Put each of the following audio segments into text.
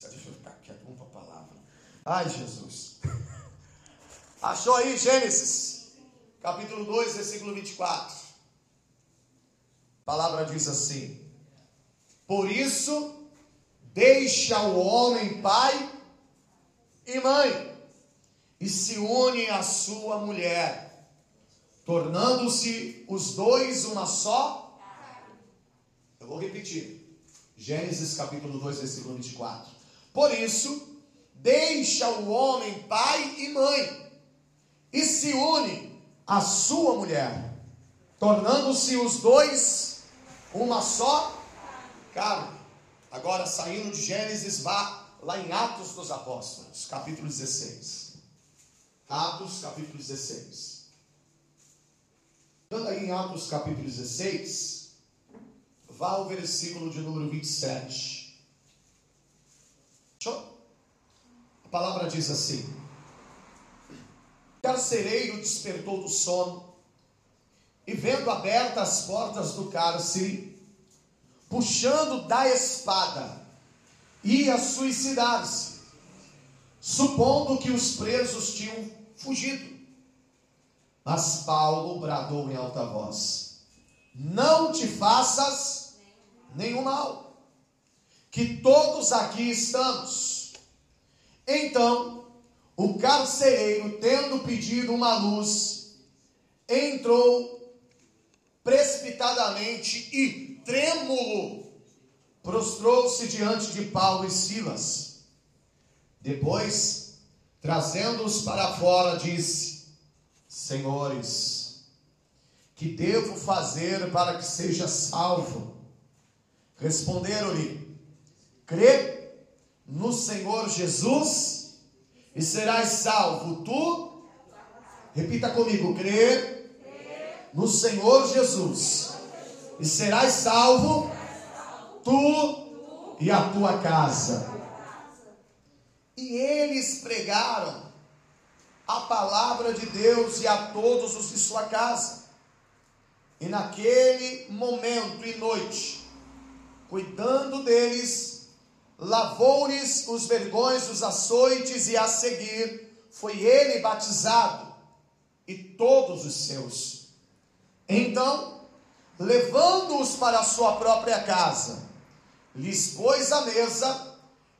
Deixa eu ficar quieto, vamos para a palavra. Ai, Jesus. Achou aí Gênesis, capítulo 2, versículo 24. A palavra diz assim: Por isso, deixa o homem pai e mãe, e se une à sua mulher, tornando-se os dois uma só. Eu vou repetir. Gênesis capítulo 2, versículo 24. Por isso, deixa o homem pai e mãe, e se une à sua mulher, tornando-se os dois uma só carne. Agora, saindo de Gênesis, vá lá em Atos dos Apóstolos, capítulo 16. Atos, capítulo 16. Quando aí em Atos, capítulo 16, vá ao versículo de número 27. Show? A palavra diz assim: O carcereiro despertou do sono e, vendo abertas as portas do cárcere, puxando da espada, ia suicidar-se, supondo que os presos tinham fugido. Mas Paulo bradou em alta voz: Não te faças nenhum mal, que todos aqui estamos. Então, o carcereiro, tendo pedido uma luz, entrou precipitadamente e trêmulo, prostrou-se diante de Paulo e Silas. Depois, trazendo-os para fora, disse: Senhores, que devo fazer para que seja salvo? Responderam-lhe: Crê no Senhor Jesus e serás salvo tu. Repita comigo: crê no Senhor Jesus e serás salvo tu e a tua casa. E eles pregaram a palavra de Deus e a todos os de sua casa. E naquele momento e noite, cuidando deles, lavou-lhes os vergões dos açoites e a seguir foi ele batizado e todos os seus. Então, levando-os para a sua própria casa, lhes pôs a mesa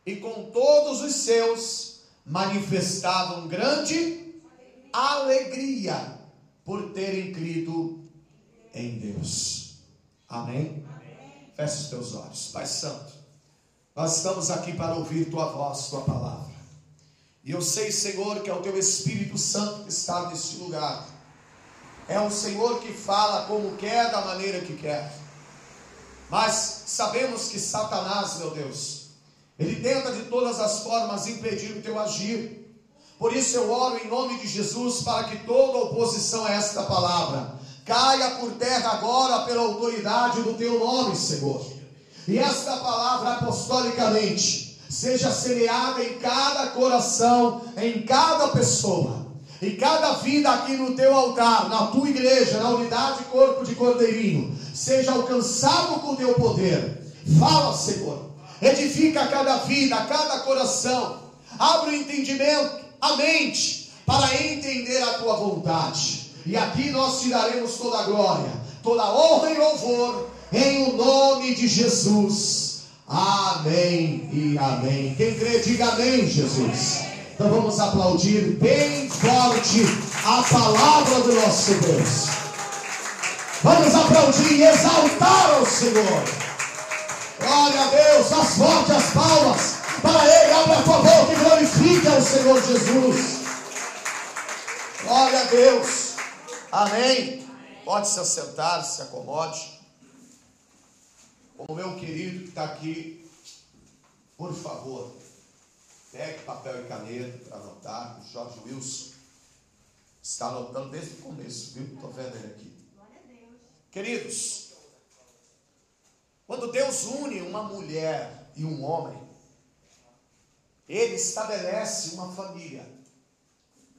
e com todos os seus manifestavam grande alegria por terem crido em Deus. Amém? Amém. Feche os teus olhos. Pai Santo, nós estamos aqui para ouvir tua voz, tua palavra. E eu sei, Senhor, que é o teu Espírito Santo que está neste lugar. É o Senhor que fala como quer, da maneira que quer. Mas sabemos que Satanás, meu Deus, ele tenta de todas as formas impedir o teu agir. Por isso eu oro em nome de Jesus para que toda oposição a esta palavra caia por terra agora pela autoridade do teu nome, Senhor. E esta palavra apostolicamente seja semeada em cada coração, em cada pessoa, em cada vida aqui no teu altar, na tua igreja, na unidade corpo de cordeirinho, seja alcançado com o teu poder. Fala, Senhor. Edifica cada vida, cada coração. Abre o entendimento, a mente, para entender a tua vontade. E aqui nós te daremos toda a glória, toda a honra e louvor, em o nome de Jesus. Amém e amém. Quem crê, diga amém, Jesus. Então vamos aplaudir bem forte a palavra do nosso Deus. Vamos aplaudir e exaltar ao Senhor. Glória a Deus, as fortes as palmas para Ele. Abra a tua boca e glorifique ao Senhor Jesus. Glória a Deus. Amém. Pode se assentar, se acomode. O meu querido que está aqui, por favor, pegue papel e caneta para anotar. O Jorge Wilson está anotando desde o começo, viu? Estou vendo ele aqui. Queridos, quando Deus une uma mulher e um homem, Ele estabelece uma família.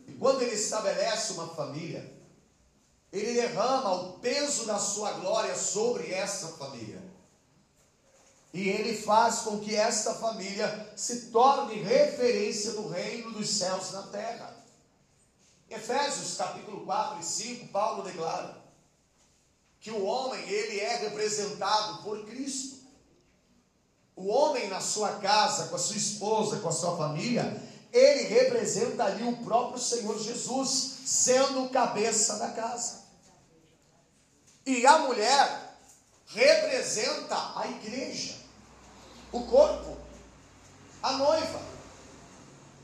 E quando Ele estabelece uma família, ele derrama o peso da sua glória sobre essa família. E ele faz com que esta família se torne referência do reino dos céus na terra. Efésios capítulo 4 e 5, Paulo declara que o homem, ele é representado por Cristo. O homem na sua casa, com a sua esposa, com a sua família, ele representa ali o próprio Senhor Jesus, sendo o cabeça da casa. E a mulher representa a igreja, o corpo, a noiva.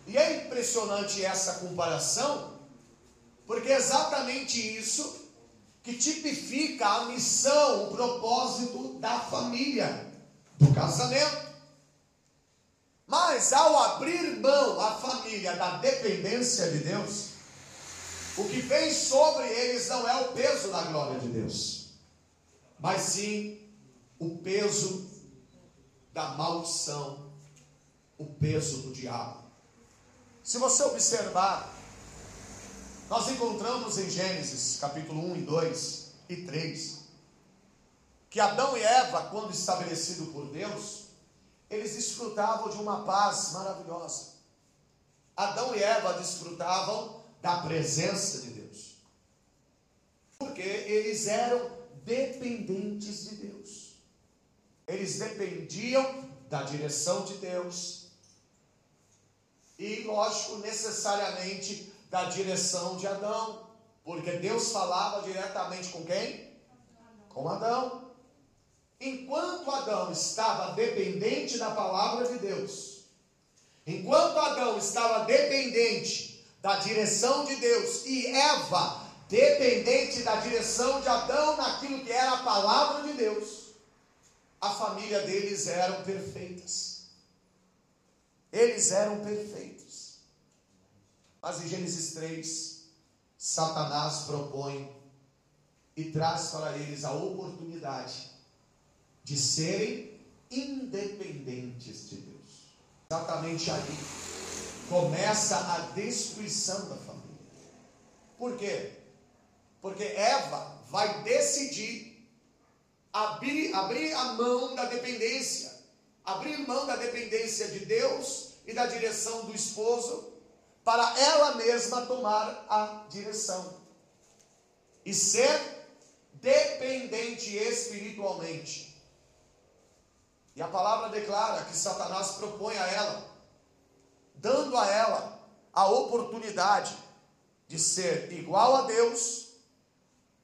E é impressionante essa comparação, porque é exatamente isso que tipifica a missão, o propósito da família, do casamento. Mas ao abrir mão a família da dependência de Deus, o que vem sobre eles não é o peso da glória de Deus, mas sim o peso da maldição, o peso do diabo. Se você observar, nós encontramos em Gênesis capítulo 1 e 2 e 3 que Adão e Eva, quando estabelecido por Deus, eles desfrutavam de uma paz maravilhosa. Adão e Eva desfrutavam da presença de Deus. Porque eles eram dependentes de Deus. Eles dependiam da direção de Deus. E, lógico, necessariamente da direção de Adão. Porque Deus falava diretamente com quem? Com Adão. Enquanto Adão estava dependente da palavra de Deus, enquanto Adão estava dependente da direção de Deus e Eva dependente da direção de Adão naquilo que era a palavra de Deus, a família deles eram perfeitas. Eles eram perfeitos. Mas em Gênesis 3, Satanás propõe e traz para eles a oportunidade de serem independentes de Deus. Exatamente aí começa a destruição da família. Por quê? Porque Eva vai decidir abrir, abrir a mão da dependência, abrir mão da dependência de Deus e da direção do esposo, para ela mesma tomar a direção e ser dependente espiritualmente. E a palavra declara que Satanás propõe a ela, dando a ela a oportunidade de ser igual a Deus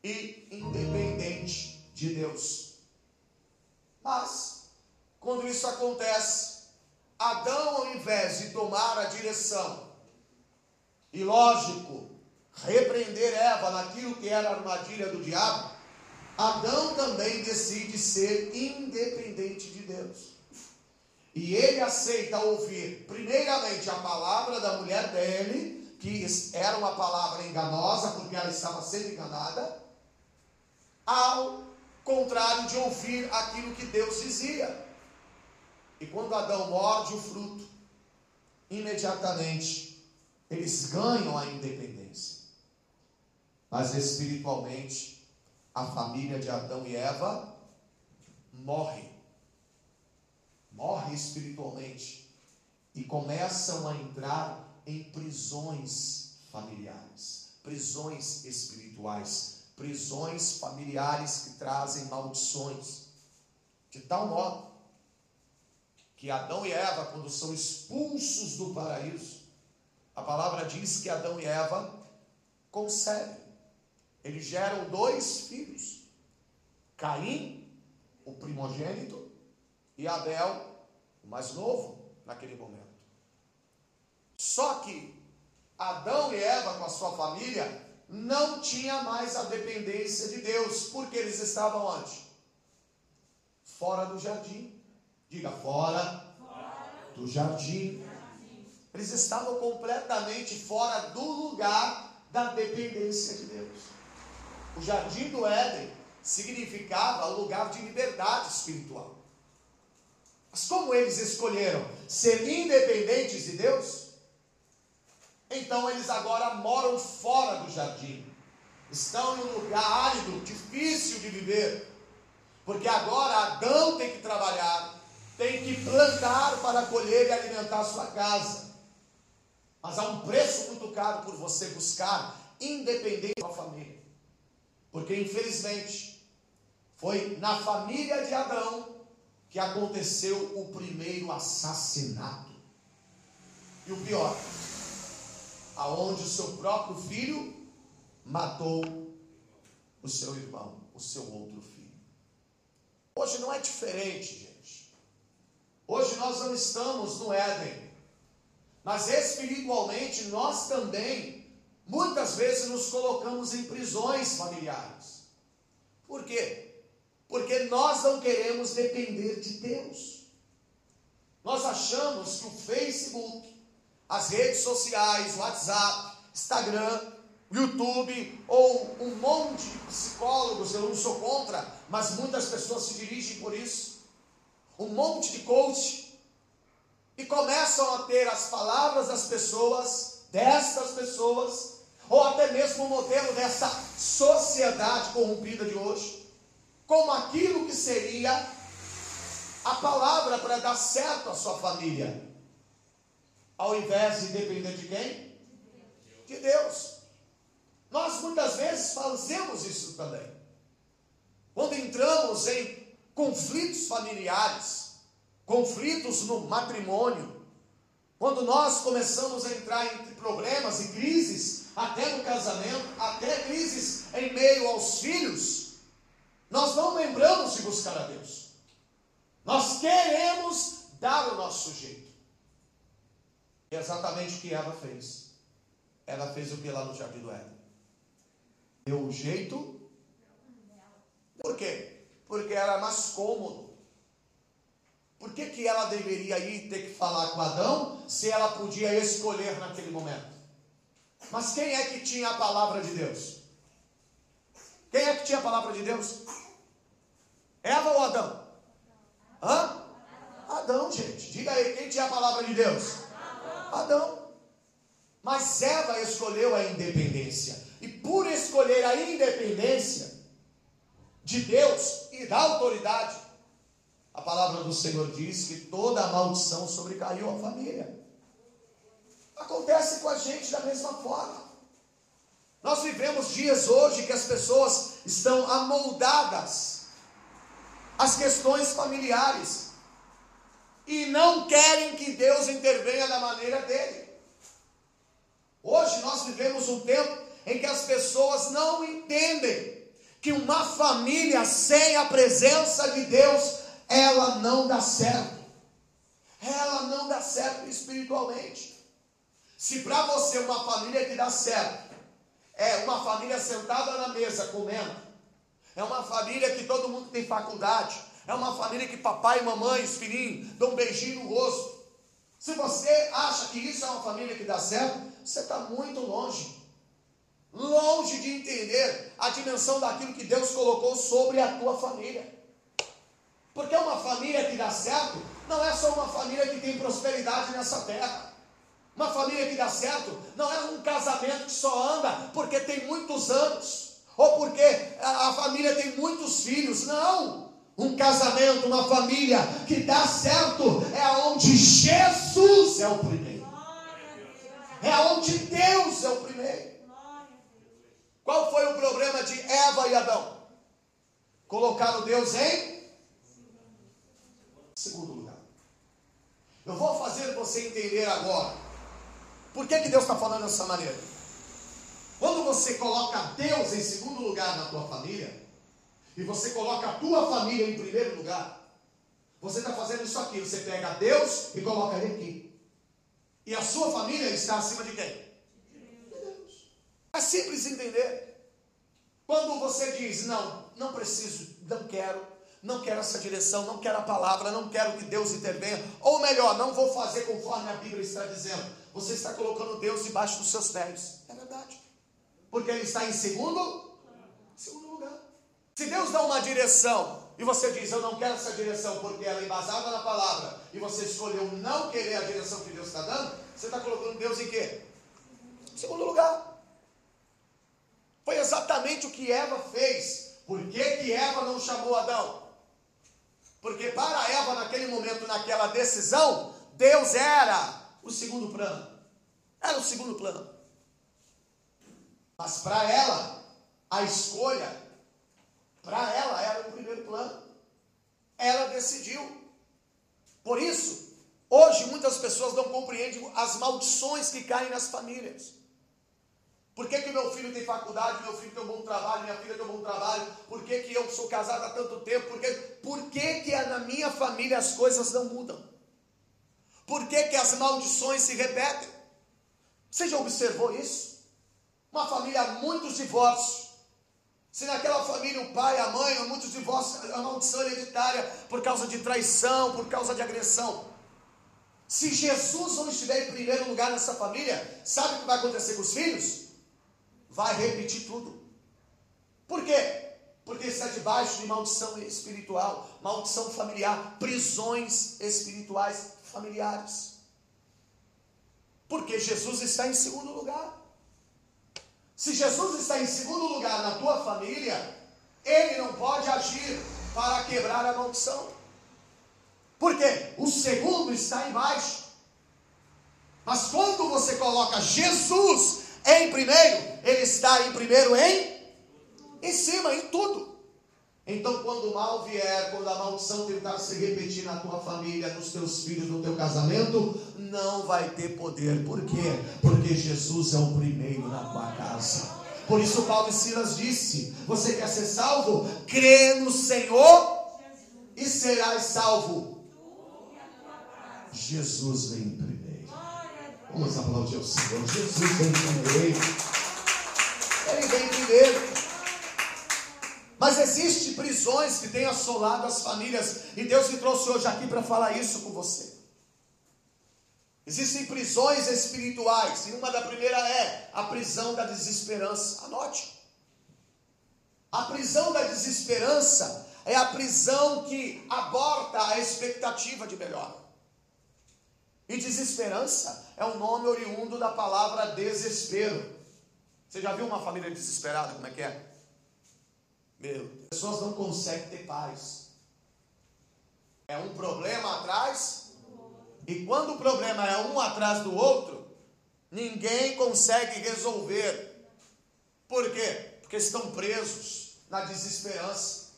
e independente de Deus. Mas, quando isso acontece, Adão, ao invés de tomar a direção, e lógico, repreender Eva naquilo que era a armadilha do diabo, Adão também decide ser independente de Deus. E ele aceita ouvir, primeiramente, a palavra da mulher dele, que era uma palavra enganosa, porque ela estava sendo enganada, ao contrário de ouvir aquilo que Deus dizia. E quando Adão morde o fruto, imediatamente eles ganham a independência. Mas espiritualmente, a família de Adão e Eva morre. Morre espiritualmente. E começam a entrar em prisões familiares, prisões espirituais, prisões familiares que trazem maldições. De tal modo que Adão e Eva, quando são expulsos do paraíso, a palavra diz que Adão e Eva concebem. Eles geram dois filhos: Caim, o primogênito, e Abel, o mais novo naquele momento. Só que Adão e Eva, com a sua família, não tinha mais a dependência de Deus, porque eles estavam onde? Fora do jardim. Diga, fora, fora. do jardim. Eles estavam completamente fora do lugar da dependência de Deus. O jardim do Éden significava o lugar de liberdade espiritual. Mas como eles escolheram ser independentes de Deus, então eles agora moram fora do jardim. estão em um lugar árido, difícil de viver, porque agora Adão tem que trabalhar, tem que plantar para colher e alimentar sua casa. Mas há um preço muito caro por você buscar independente da família. Porque infelizmente foi na família de Adão que aconteceu o primeiro assassinato. E o pior, aonde o seu próprio filho matou o seu irmão, o seu outro filho. Hoje não é diferente, gente. Hoje nós não estamos no Éden, mas espiritualmente nós também, muitas vezes, nos colocamos em prisões familiares. Por quê? Porque nós não queremos depender de Deus. Nós achamos que o Facebook, as redes sociais, WhatsApp, Instagram, YouTube ou um monte de psicólogos, eu não sou contra, mas muitas pessoas se dirigem por isso. Um monte de coach e começam a ter as palavras das pessoas, destas pessoas, ou até mesmo o modelo dessa sociedade corrompida de hoje, como aquilo que seria a palavra para dar certo à sua família, ao invés de depender de quem? De Deus. Nós muitas vezes fazemos isso também. Quando entramos em conflitos familiares, conflitos no matrimônio, quando nós começamos a entrar em problemas e crises, até no casamento, até crises em meio aos filhos, nós não lembramos de buscar a Deus. Nós queremos dar o nosso jeito. É exatamente o que Eva fez. Ela fez o que lá no Jardim do Éden? deu o jeito. Por quê? Porque era mais cômodo. Por que, que ela deveria ir ter que falar com Adão se ela podia escolher naquele momento? Mas quem é que tinha a palavra de Deus? Quem é que tinha a palavra de Deus? Eva ou Adão? Hã? Adão, gente. Diga aí, quem tinha a palavra de Deus? Adão. Mas Eva escolheu a independência. E por escolher a independência de Deus e da autoridade, a palavra do Senhor diz que toda maldição sobrecaiu a família. Acontece com a gente da mesma forma. Nós vivemos dias hoje que as pessoas estão amoldadas às questões familiares e não querem que Deus intervenha da maneira dele. Hoje nós vivemos um tempo em que as pessoas não entendem que uma família sem a presença de Deus, ela não dá certo. Ela não dá certo espiritualmente. Se para você uma família que dá certo é uma família sentada na mesa comendo, é uma família que todo mundo tem faculdade, é uma família que papai mamãe, os dão um beijinho no rosto. Se você acha que isso é uma família que dá certo, você está muito longe longe de entender a dimensão daquilo que Deus colocou sobre a tua família. Porque uma família que dá certo não é só uma família que tem prosperidade nessa terra. Uma família que dá certo não é um casamento que só anda porque tem muitos anos, ou porque a, família tem muitos filhos. Não! Um casamento, uma família que dá certo é onde Jesus é o primeiro. É onde Deus é o primeiro. Qual foi o problema de Eva e Adão? Colocaram Deus em segundo lugar. Eu vou fazer você entender agora. Por que, que Deus está falando dessa maneira? Quando você coloca Deus em segundo lugar na tua família, e você coloca a tua família em primeiro lugar, você está fazendo isso aqui. Você pega Deus e coloca ele aqui. E a sua família está acima de quem? É simples entender. Quando você diz, não, não preciso, não quero, não quero essa direção, não quero a palavra, não quero que Deus intervenha, ou melhor, não vou fazer conforme a Bíblia está dizendo, você está colocando Deus debaixo dos seus pés. É verdade. Porque Ele está em segundo, segundo lugar. Se Deus dá uma direção e você diz, eu não quero essa direção porque ela é embasada na palavra, e você escolheu não querer a direção que Deus está dando, você está colocando Deus em quê? Segundo lugar. Foi exatamente o que Eva fez. Por que, que Eva não chamou Adão? Porque para Eva, naquele momento, naquela decisão, Deus era o segundo plano. Era o segundo plano. Mas para ela, a escolha, para ela era o primeiro plano. Ela decidiu. Por isso, hoje muitas pessoas não compreendem as maldições que caem nas famílias. Por que, que meu filho tem faculdade, meu filho tem um bom trabalho, minha filha tem um bom trabalho? Por que, que eu sou casado há tanto tempo? Por que, por que, que na minha família as coisas não mudam? Por que, que as maldições se repetem? Você já observou isso? Uma família, muitos divórcios. Se naquela família o pai, a mãe, muitos divórcios, a maldição hereditária por causa de traição, por causa de agressão. Se Jesus não estiver em primeiro lugar nessa família, sabe o que vai acontecer com os filhos? Vai repetir tudo. Por quê? Porque está debaixo de maldição espiritual, maldição familiar, prisões espirituais familiares. Porque Jesus está em segundo lugar. Se Jesus está em segundo lugar na tua família, ele não pode agir para quebrar a maldição. Por quê? O segundo está embaixo. Mas quando você coloca Jesus em primeiro, ele está em primeiro em em cima, em tudo. Então, quando o mal vier, quando a maldição tentar se repetir na tua família, nos teus filhos, no teu casamento, não vai ter poder. Por quê? Porque Jesus é o primeiro na tua casa. Por isso Paulo e Silas disse: Você quer ser salvo? Crê no Senhor e serás salvo. Jesus vem primeiro. Vamos aplaudir o Senhor. Jesus vem primeiro. Ele vem primeiro. Mas existem prisões que têm assolado as famílias. E Deus me trouxe hoje aqui para falar isso com você. Existem prisões espirituais. E uma da primeira é a prisão da desesperança. Anote. A prisão da desesperança é a prisão que aborta a expectativa de melhor. E desesperança é um nome oriundo da palavra desespero. Você já viu uma família desesperada? Como é que é? Meu, as pessoas não conseguem ter paz. É um problema atrás. E quando o problema é um atrás do outro, ninguém consegue resolver. Por quê? Porque estão presos na desesperança.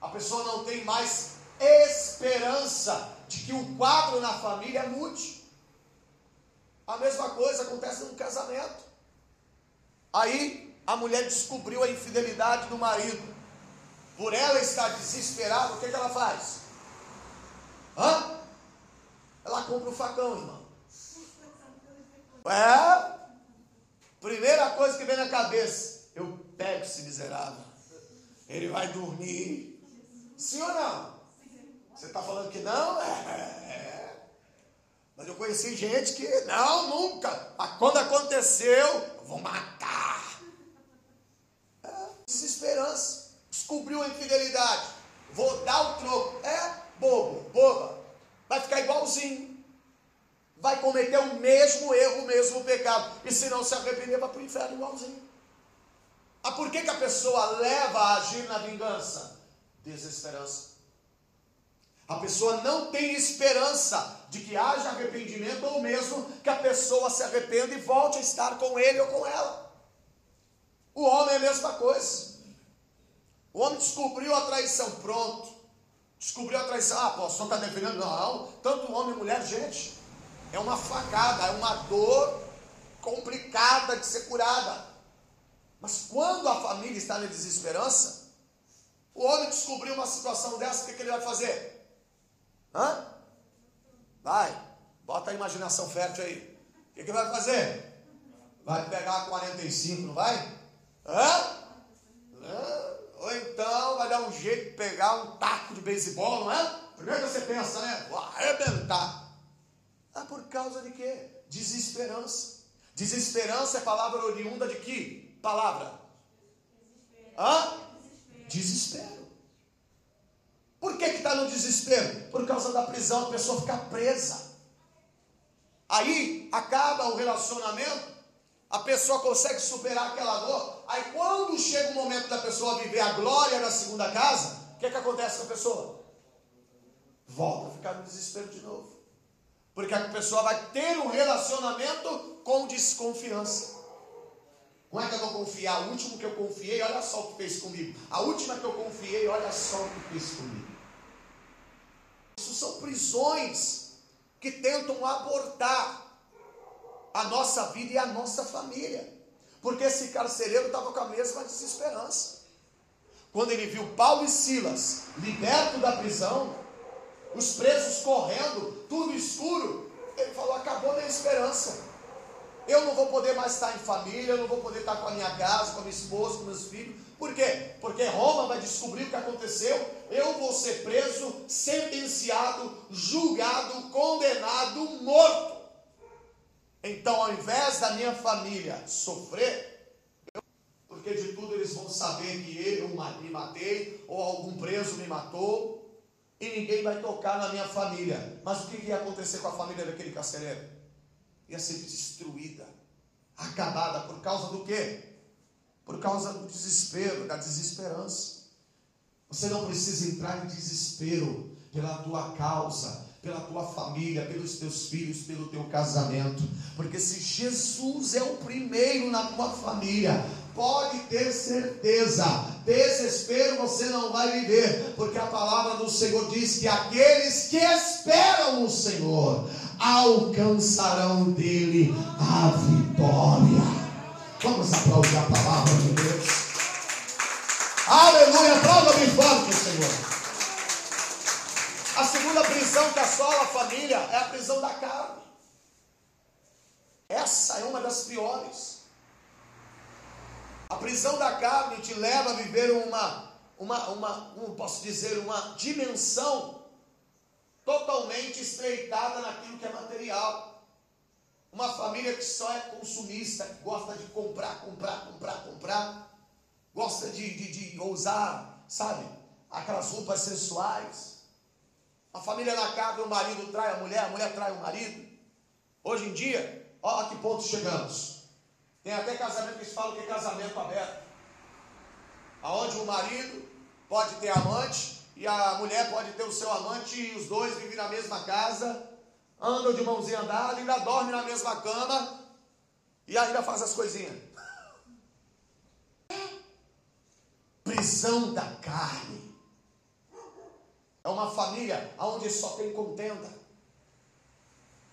A pessoa não tem mais esperança de que o quadro na família mude. A mesma coisa acontece no casamento. Aí a mulher descobriu a infidelidade do marido. Por ela estar desesperada, o que, que ela faz? Hã? Ela compra o um facão, irmão. É? Primeira coisa que vem na cabeça, eu pego esse miserável. Ele vai dormir. Sim ou não? Você está falando que não? É, é. Mas eu conheci gente que, não, nunca. Mas quando aconteceu, eu vou matar. É, desesperança. Descobriu a infidelidade. Vou dar o troco. É bobo, boba. Vai ficar igualzinho. Vai cometer o mesmo erro, o mesmo pecado. E se não se arrepender, vai para o inferno igualzinho. Ah, por que, que a pessoa leva a agir na vingança? Desesperança. A pessoa não tem esperança de que haja arrependimento ou mesmo que a pessoa se arrependa e volte a estar com ele ou com ela. O homem é a mesma coisa. O homem descobriu a traição, pronto. Descobriu a traição. Ah, pô, está defendendo? Não, tanto homem e mulher, gente, é uma facada, é uma dor complicada de ser curada. Mas quando a família está na desesperança, o homem descobriu uma situação dessa, o que, que ele vai fazer? Hã? Vai, bota a imaginação fértil aí. O que, que vai fazer? Vai pegar a 45, não vai? Hã? Hã? Ou então vai dar um jeito de pegar um taco de beisebol, não é? Primeiro que você pensa, né? Vou arrebentar. Ah, por causa de quê? Desesperança. Desesperança é palavra oriunda de que? Palavra? Hã? Desespero. Por que está no desespero? Por causa da prisão, a pessoa fica presa. Aí acaba o relacionamento, a pessoa consegue superar aquela dor. Aí quando chega o momento da pessoa viver a glória na segunda casa, o que, que acontece com a pessoa? Volta a ficar no desespero de novo. Porque a pessoa vai ter um relacionamento com desconfiança. Como é que eu vou confiar? O último que eu confiei, olha só o que fez comigo. A última que eu confiei, olha só o que fez comigo. São prisões que tentam abortar a nossa vida e a nossa família. Porque esse carcereiro estava com a mesma desesperança. Quando ele viu Paulo e Silas libertos da prisão, os presos correndo, tudo escuro, ele falou: acabou a minha esperança. Eu não vou poder mais estar em família, eu não vou poder estar com a minha casa, com a minha esposa, com meus filhos. Por quê? Porque Roma vai descobrir o que aconteceu. Eu vou ser preso, sentenciado, julgado, condenado, morto. Então, ao invés da minha família sofrer, porque de tudo eles vão saber que eu me matei, ou algum preso me matou, e ninguém vai tocar na minha família. Mas o que ia acontecer com a família daquele carcereiro? Ia ser destruída, acabada, por causa do quê? Por causa do desespero, da desesperança. Você não precisa entrar em desespero pela tua causa, pela tua família, pelos teus filhos, pelo teu casamento. Porque se Jesus é o primeiro na tua família, pode ter certeza, desespero você não vai viver, porque a palavra do Senhor diz que aqueles que esperam no Senhor alcançarão dele a vitória. Vamos aplaudir a palavra de Deus. Aleluia, aplauda bem forte, Senhor. A segunda prisão que assola a família é a prisão da carne. Essa é uma das piores. A prisão da carne te leva a viver uma, uma, uma como posso dizer, uma dimensão totalmente estreitada naquilo que é material. Uma família que só é consumista, que gosta de comprar, comprar, comprar, comprar, gosta de, de, de usar, sabe, aquelas roupas sensuais a família na casa, o marido trai a mulher, a mulher trai o marido. Hoje em dia, ó a que ponto chegamos. Tem até casamento que eles falam que é casamento aberto. Aonde o marido pode ter amante e a mulher pode ter o seu amante e os dois vivem na mesma casa, andam de mãozinha dada, ainda dormem na mesma cama e ainda faz as coisinhas. Prisão da carne. É uma família onde só tem contenda.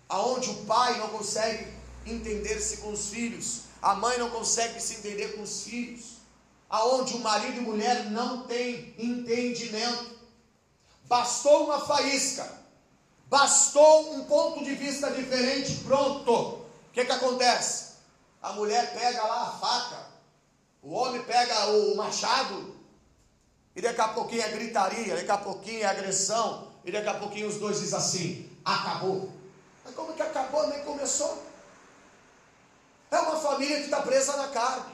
Aonde o pai não consegue entender-se com os filhos, a mãe não consegue se entender com os filhos. Aonde o marido e mulher não têm entendimento. Bastou uma faísca, bastou um ponto de vista diferente, pronto. O que, que acontece? A mulher pega lá a faca, o homem pega o machado, e daqui a pouquinho é gritaria, daqui a pouquinho é agressão, e daqui a pouquinho os dois dizem assim: acabou. Mas como que acabou? Nem começou. É uma família que está presa na carne,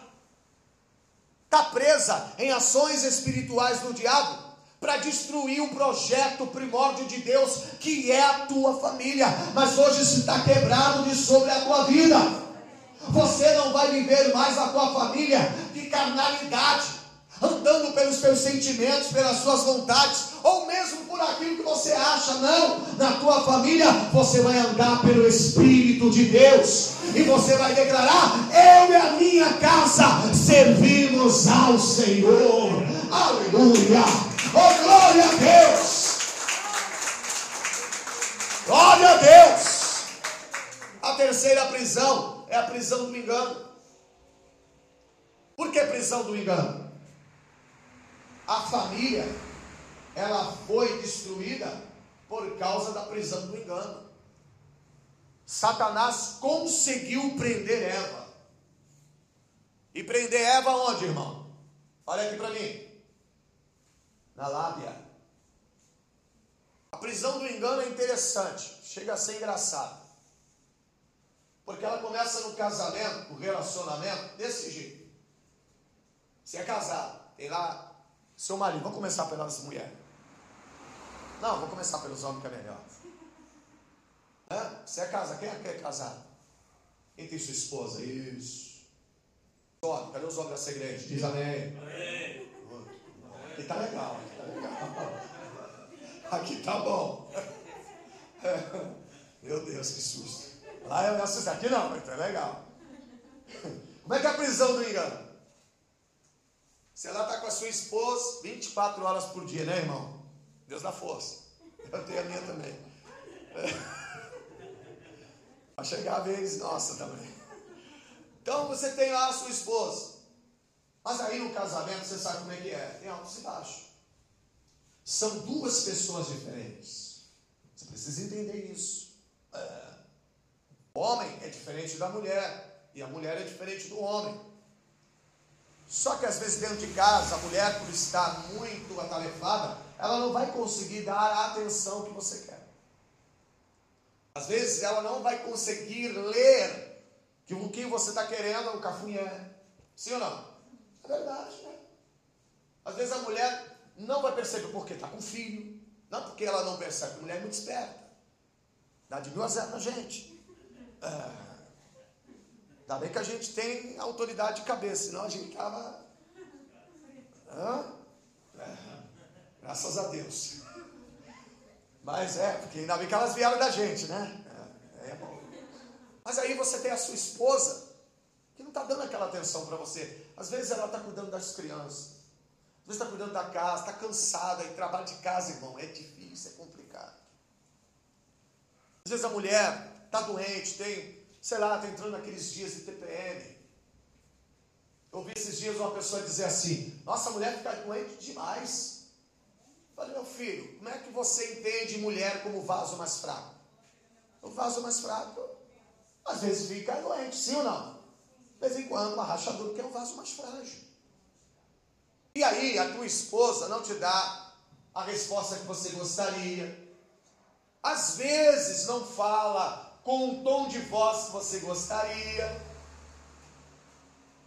está presa em ações espirituais do diabo para destruir o projeto primórdio de Deus, que é a tua família. Mas hoje se está quebrado de sobre a tua vida. Você não vai viver mais a tua família de carnalidade andando pelos teus sentimentos, pelas suas vontades, ou mesmo por aquilo que você acha, não. Na tua família você vai andar pelo Espírito de Deus e você vai declarar: Eu e a minha casa servimos ao Senhor. Aleluia! Oh, glória a Deus! Glória a Deus! A terceira prisão é a prisão do engano. Por que prisão do engano? A família ela foi destruída por causa da prisão do engano. Satanás conseguiu prender Eva. E prender Eva onde, irmão? Olha aqui para mim. Na lábia. A prisão do engano é interessante, chega a ser engraçado. Porque ela começa no casamento, no relacionamento, desse jeito. Você é casado, tem lá seu marido, vamos começar pelas mulheres. Não, vou começar pelos homens que é melhor. Hã? Você é casado? Quem é que é casado? Quem tem sua esposa? Isso. Sobe, cadê os homens dessa igreja? Diz amém. Amém. Aqui tá legal, aqui tá legal. Aqui tá bom. Meu Deus, que susto. Lá eu me assustei. Aqui não, mas tá legal. Como é que é a prisão do engano? Você lá está com a sua esposa 24 horas por dia, né, irmão? Deus dá força. Eu tenho a minha também. Vai chegar a vez nossa também. Então você tem lá a sua esposa. Mas aí no casamento você sabe como é que é. Tem altos e baixos. São duas pessoas diferentes. Você precisa entender isso. É. O homem é diferente da mulher. E a mulher é diferente do homem. Só que às vezes dentro de casa, a mulher, por estar muito atarefada, ela não vai conseguir dar a atenção que você quer. Às vezes ela não vai conseguir ler que o que você está querendo é o cafunhé. Sim ou não? É verdade, né? Às vezes a mulher não vai perceber porque está com filho. Não porque ela não percebe, a mulher é muito esperta. Dá de mil a zero na gente. É. Ainda bem que a gente tem autoridade de cabeça, senão a gente estava. É, graças a Deus. Mas é, porque ainda bem que elas vieram da gente, né? É, é bom. Mas aí você tem a sua esposa, que não está dando aquela atenção para você. Às vezes ela está cuidando das crianças. Às vezes está cuidando da casa, está cansada e trabalho de casa, irmão. É difícil, é complicado. Às vezes a mulher está doente, tem sei lá, está entrando naqueles dias de TPM. Eu ouvi esses dias uma pessoa dizer assim: Nossa, a mulher fica doente demais. Eu falei, meu filho, como é que você entende mulher como vaso mais fraco? O vaso mais fraco, às vezes fica doente, sim ou não? De vez em quando, uma rachadura, porque é um vaso mais frágil. E aí, a tua esposa não te dá a resposta que você gostaria. Às vezes não fala com um tom de voz que você gostaria.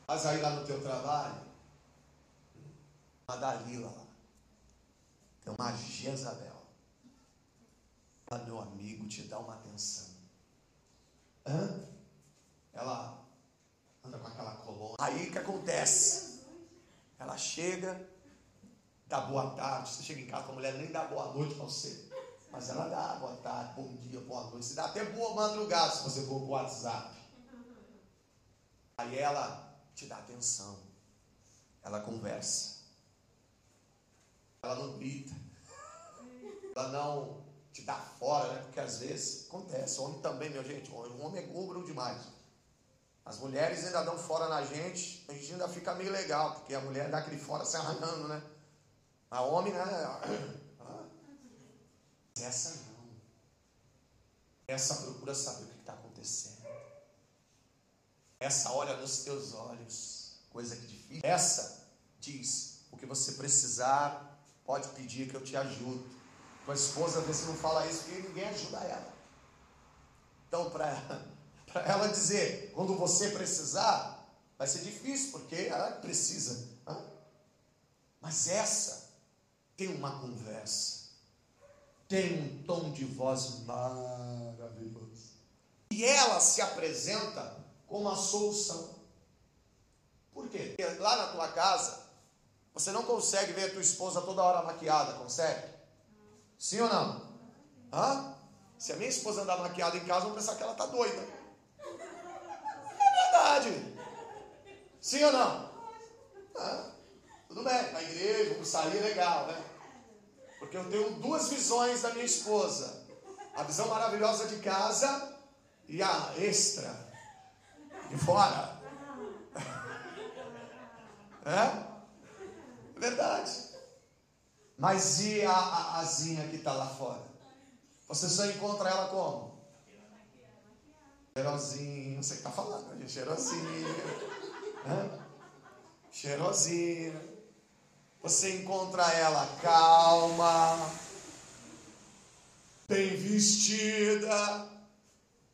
Mas aí lá no teu trabalho, uma Dalila lá, tem uma Jezabel. Ela, meu amigo, te dá uma atenção. Hã? Ela anda com aquela colônia. Aí o que acontece? Ela chega, dá boa tarde. Você chega em casa, a mulher nem dá boa noite para você. Mas ela dá boa tarde, bom dia, boa noite. Você dá até boa madrugada se você for para o WhatsApp. Aí ela te dá atenção. Ela conversa. Ela não grita. Ela não te dá fora, né? Porque às vezes acontece. O homem também, meu gente. O homem é gúbrio demais. As mulheres ainda dão fora na gente. A gente ainda fica meio legal. Porque a mulher dá aquele fora se arranhando, né? A homem, né? Essa não. Essa procura saber o que está acontecendo. Essa olha nos teus olhos, coisa que difícil. Essa diz: o que você precisar, pode pedir que eu te ajudo. Tua esposa, vê se não fala isso, porque ninguém ajuda ela. Então, para ela dizer, quando você precisar, vai ser difícil, porque ela precisa. Mas essa tem uma conversa tem um tom de voz maravilhoso. E ela se apresenta como a solução. Por quê? Porque lá na tua casa, você não consegue ver a tua esposa toda hora maquiada, consegue? Sim ou não? Hã? Se a minha esposa andar maquiada em casa, vão pensar que ela está doida. É verdade. Sim ou não? Hã? Tudo bem, na igreja, vamos sair legal, né? Porque eu tenho duas visões da minha esposa: a visão maravilhosa de casa e a extra de fora. É? Verdade. Mas e a, a asinha que está lá fora? Você só encontra ela como? Cheirosinho, você que está falando, né? cheirosinho. É? Cheirosinho. Você encontra ela calma, bem vestida,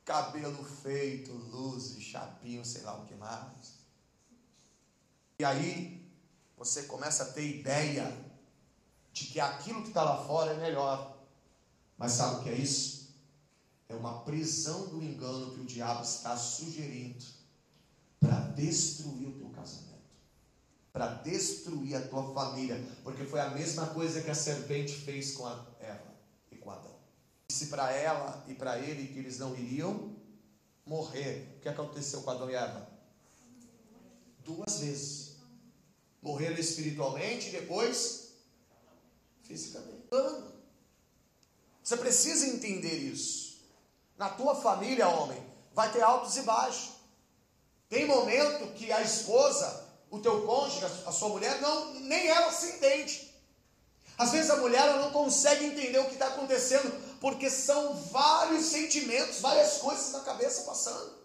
cabelo feito, luzes, chapinho, sei lá o que mais. E aí você começa a ter ideia de que aquilo que está lá fora é melhor. Mas sabe o que é isso? É uma prisão do engano que o diabo está sugerindo para destruir o teu para destruir a tua família, porque foi a mesma coisa que a serpente fez com a Eva e com Adão. Disse para ela e para ele que eles não iriam morrer. O que aconteceu com Adão e Eva? Duas vezes. Morreram espiritualmente e depois fisicamente. Você precisa entender isso. Na tua família, homem, vai ter altos e baixos. Tem momento que a esposa, o teu cônjuge, a sua mulher, não, nem ela se entende. Às vezes a mulher ela não consegue entender o que está acontecendo, porque são vários sentimentos, várias coisas na cabeça passando.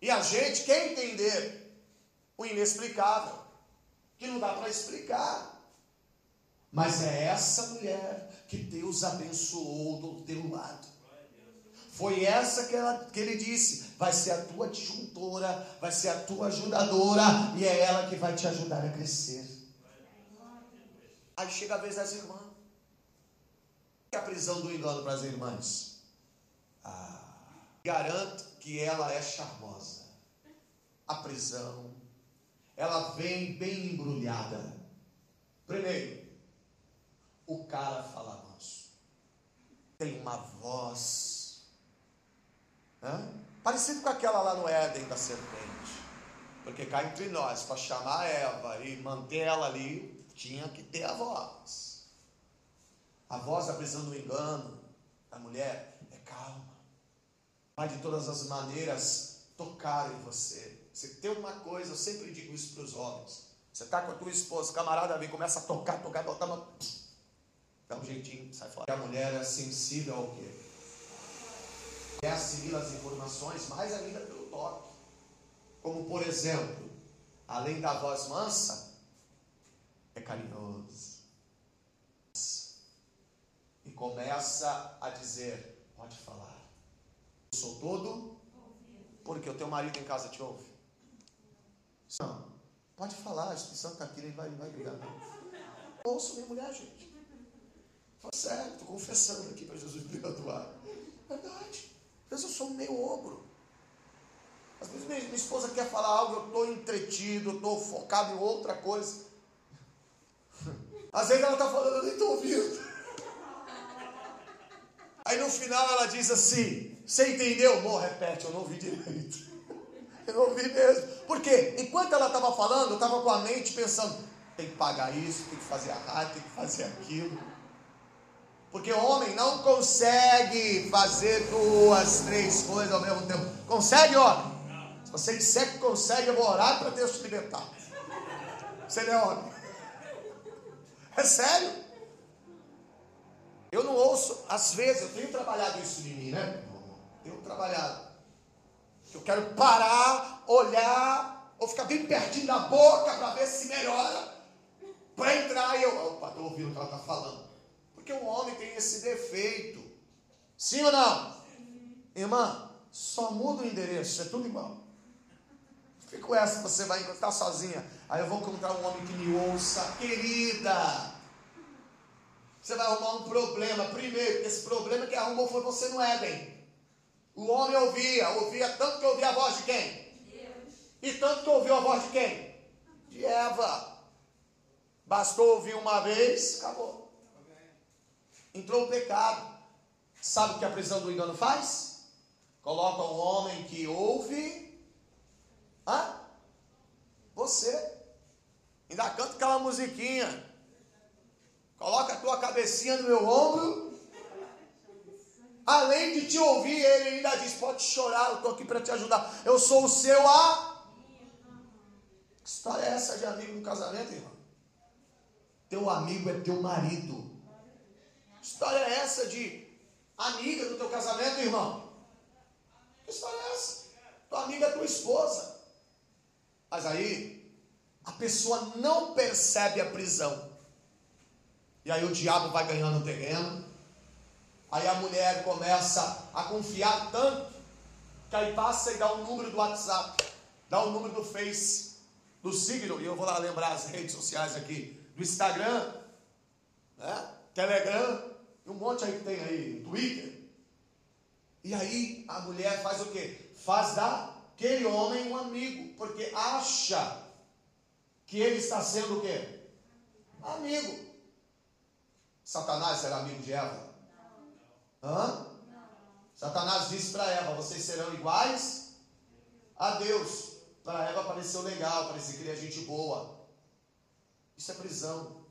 E a gente quer entender o inexplicável, que não dá para explicar. Mas é essa mulher que Deus abençoou do teu lado. Foi essa que, ela, que ele disse: vai ser a tua disjuntora, vai ser a tua ajudadora, e é ela que vai te ajudar a crescer. Aí chega a vez das irmãs. Que a prisão do engano para as irmãs? Ah, garanto que ela é charmosa. A prisão, ela vem bem embrulhada. Primeiro, o cara fala manso. Tem uma voz. Hã? Parecido com aquela lá no Éden da serpente. Porque cá entre nós, para chamar a Eva e manter ela ali, tinha que ter a voz. A voz da prisão do engano da mulher é calma. Vai de todas as maneiras tocar em você. Você tem uma coisa, eu sempre digo isso para os homens. Você está com a tua esposa, camarada vem, começa a tocar, tocar, uma Dá um jeitinho, sai fora. E a mulher é sensível ao quê? Quer assimilar as informações mais ainda pelo toque. Como por exemplo, além da voz mansa, é carinhoso. E começa a dizer: pode falar. Eu sou todo porque o teu marido em casa te ouve. Não, pode falar, a instituição está aqui, ele vai, vai brigar. Ouço minha mulher, gente. Fala sério, estou confessando aqui para Jesus me perdoar. Verdade. Às vezes eu sou meio ogro. Às vezes minha, minha esposa quer falar algo, eu estou entretido, eu estou focado em outra coisa. Às vezes ela está falando, eu nem estou ouvindo. Aí no final ela diz assim: Você entendeu? Amor, repete, eu não ouvi direito. Eu não ouvi mesmo. Por quê? Enquanto ela estava falando, eu estava com a mente pensando: tem que pagar isso, tem que fazer a rádio, tem que fazer aquilo. Porque o homem não consegue fazer duas, três coisas ao mesmo tempo. Consegue, homem? Se você disser que consegue, eu vou orar para Deus te libertar. Você não é homem. É sério. Eu não ouço, às vezes, eu tenho trabalhado isso em mim, né? Tenho trabalhado. Eu quero parar, olhar, ou ficar bem pertinho da boca para ver se melhora. Para entrar e eu, opa, estou ouvindo o que ela está falando. Porque o homem tem esse defeito. Sim ou não? Irmã, só muda o endereço, é tudo igual. Fica com essa, você vai encontrar sozinha. Aí eu vou encontrar um homem que me ouça, querida. Você vai arrumar um problema. Primeiro, esse problema que arrumou foi você no Éden. O homem ouvia, ouvia tanto que ouvia a voz de quem? Deus. E tanto que ouviu a voz de quem? De Eva. Bastou ouvir uma vez, acabou entrou o pecado. Sabe o que a prisão do engano faz? Coloca um homem que ouve. Hã? Você. Ainda canta aquela musiquinha. Coloca a tua cabecinha no meu ombro. Além de te ouvir, ele ainda diz: Pode chorar, eu estou aqui para te ajudar. Eu sou o seu a. Que história é essa de amigo no casamento, irmão? Teu amigo é teu marido história é essa de amiga do teu casamento, irmão? Que história é essa? Tua amiga é tua esposa. Mas aí, a pessoa não percebe a prisão. E aí o diabo vai ganhando terreno. Aí a mulher começa a confiar tanto que aí passa e dá o um número do WhatsApp, dá o um número do Face, do signo, e eu vou lá lembrar as redes sociais aqui, do Instagram, né? Telegram, um monte aí que tem aí, Twitter. E aí a mulher faz o quê? Faz da aquele homem um amigo, porque acha que ele está sendo o quê? Amigo. Satanás era amigo de Eva? Hã? Satanás disse para Eva: vocês serão iguais a Deus. Para Eva pareceu legal, parecia que ele é gente boa. Isso é prisão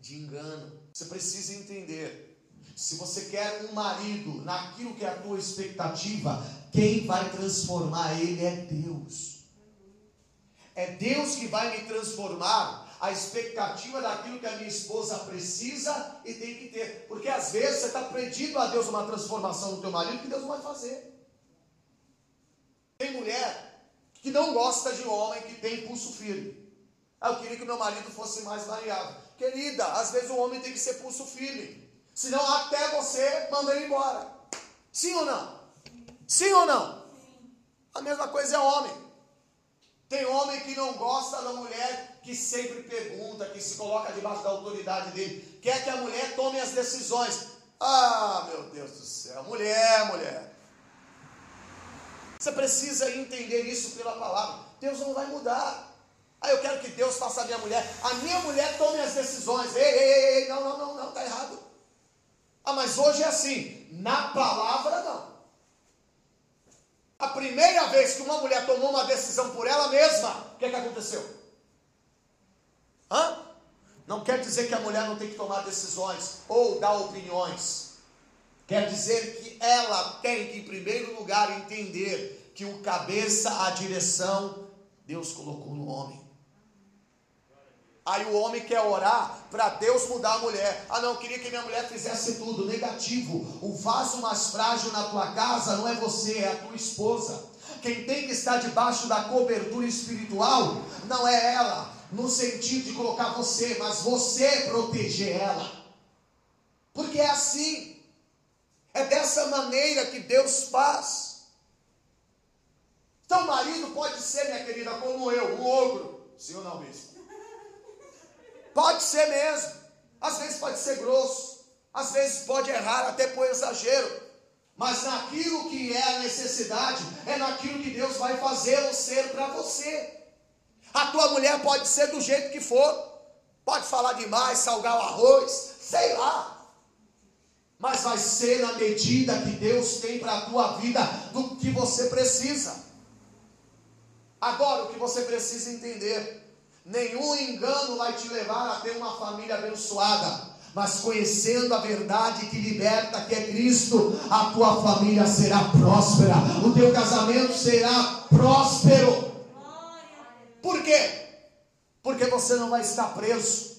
de engano. Você precisa entender. Se você quer um marido naquilo que é a tua expectativa, quem vai transformar ele é Deus. É Deus que vai me transformar a expectativa daquilo que a minha esposa precisa e tem que ter. Porque às vezes você está pedindo a Deus uma transformação no teu marido que Deus não vai fazer. Tem mulher que não gosta de homem que tem pulso firme. Ah, eu queria que meu marido fosse mais variável. Querida, às vezes o homem tem que ser pulso firme. Senão até você manda ele embora. Sim ou não? Sim ou não? A mesma coisa é homem. Tem homem que não gosta da mulher que sempre pergunta, que se coloca debaixo da autoridade dele, quer que a mulher tome as decisões. Ah, meu Deus do céu, mulher, mulher. Você precisa entender isso pela palavra. Deus não vai mudar. Ah, eu quero que Deus faça a minha mulher. A minha mulher tome as decisões. Ei, ei, ei, não, não, não, não, está errado. Ah, mas hoje é assim. Na palavra, não. A primeira vez que uma mulher tomou uma decisão por ela mesma, o que, é que aconteceu? Hã? Não quer dizer que a mulher não tem que tomar decisões ou dar opiniões. Quer dizer que ela tem que, em primeiro lugar, entender que o cabeça, a direção, Deus colocou no homem. Aí o homem quer orar para Deus mudar a mulher. Ah, não, queria que minha mulher fizesse tudo. Negativo. O vaso mais frágil na tua casa não é você, é a tua esposa. Quem tem que estar debaixo da cobertura espiritual não é ela, no sentido de colocar você, mas você proteger ela. Porque é assim. É dessa maneira que Deus faz. Então, marido pode ser, minha querida, como eu, um ogro. Sim ou não, bispo? Pode ser mesmo. Às vezes pode ser grosso. Às vezes pode errar até por exagero. Mas naquilo que é a necessidade, é naquilo que Deus vai fazê-lo ser para você. A tua mulher pode ser do jeito que for. Pode falar demais, salgar o arroz, sei lá. Mas vai ser na medida que Deus tem para a tua vida do que você precisa. Agora, o que você precisa entender Nenhum engano vai te levar a ter uma família abençoada. Mas conhecendo a verdade que liberta, que é Cristo, a tua família será próspera, o teu casamento será próspero. Por quê? Porque você não vai estar preso,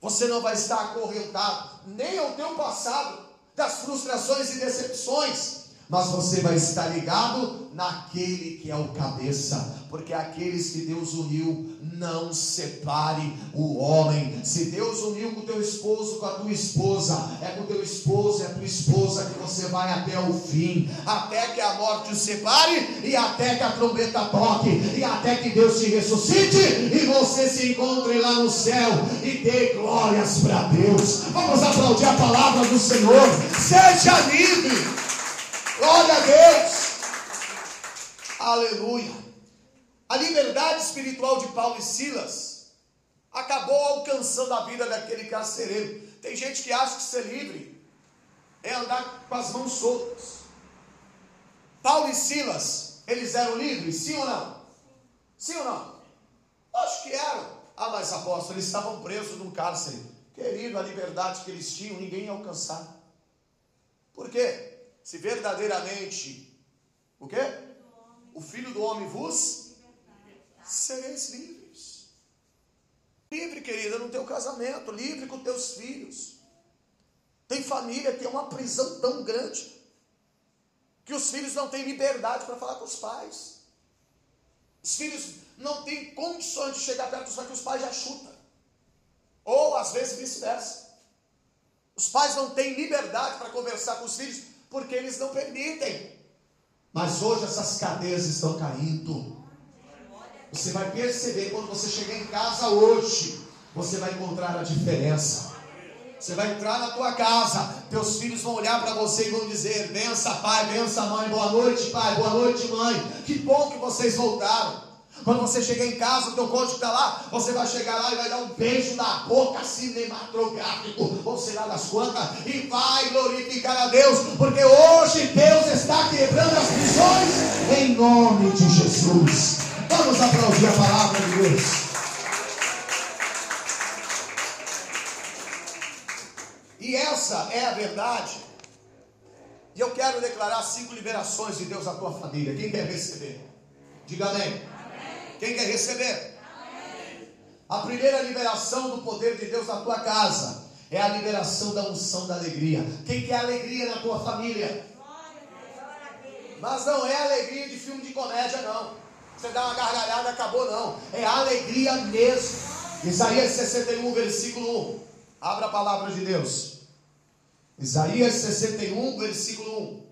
você não vai estar acorrentado, nem ao teu passado, das frustrações e decepções, mas você vai estar ligado naquele que é o cabeça, porque aqueles que Deus uniu, não separe o homem. Se Deus uniu com o teu esposo, com a tua esposa, é com o teu esposo e a tua esposa que você vai até o fim, até que a morte os separe e até que a trombeta toque e até que Deus te ressuscite e você se encontre lá no céu e dê glórias para Deus. Vamos aplaudir a palavra do Senhor. Seja livre. Glória a Deus. Aleluia. A liberdade espiritual de Paulo e Silas acabou alcançando a vida daquele carcereiro. Tem gente que acha que ser livre é andar com as mãos soltas. Paulo e Silas, eles eram livres, sim ou não? Sim ou não? Acho que eram. Ah, mas apóstolo, eles estavam presos num cárcere. Querido, a liberdade que eles tinham, ninguém ia alcançar. Por quê? se verdadeiramente o quê? O filho do homem vos sereis livres. Livre, querida, no teu casamento, livre com teus filhos. Tem família que é uma prisão tão grande que os filhos não têm liberdade para falar com os pais. Os filhos não têm condições de chegar perto dos pais, que os pais já chutam. Ou às vezes vice-versa. Os pais não têm liberdade para conversar com os filhos porque eles não permitem. Mas hoje essas cadeias estão caindo. Você vai perceber quando você chegar em casa hoje, você vai encontrar a diferença. Você vai entrar na tua casa, teus filhos vão olhar para você e vão dizer: bença pai, bença mãe, boa noite pai, boa noite mãe. Que bom que vocês voltaram. Quando você chegar em casa, o teu cônjuge está lá, você vai chegar lá e vai dar um beijo na boca cinematográfico, ou sei lá das quantas, e vai glorificar a Deus, porque hoje Deus está quebrando as prisões, em nome de Jesus. Vamos aplaudir a palavra de Deus. E essa é a verdade. E eu quero declarar cinco liberações de Deus à tua família. Quem quer receber? Diga amém. Quem quer receber? Amém. A primeira liberação do poder de Deus na tua casa é a liberação da unção da alegria. Quem quer alegria na tua família? Mas não é alegria de filme de comédia, não. Você dá uma gargalhada, acabou, não. É alegria mesmo. Isaías 61, versículo 1. Abra a palavra de Deus. Isaías 61, versículo 1.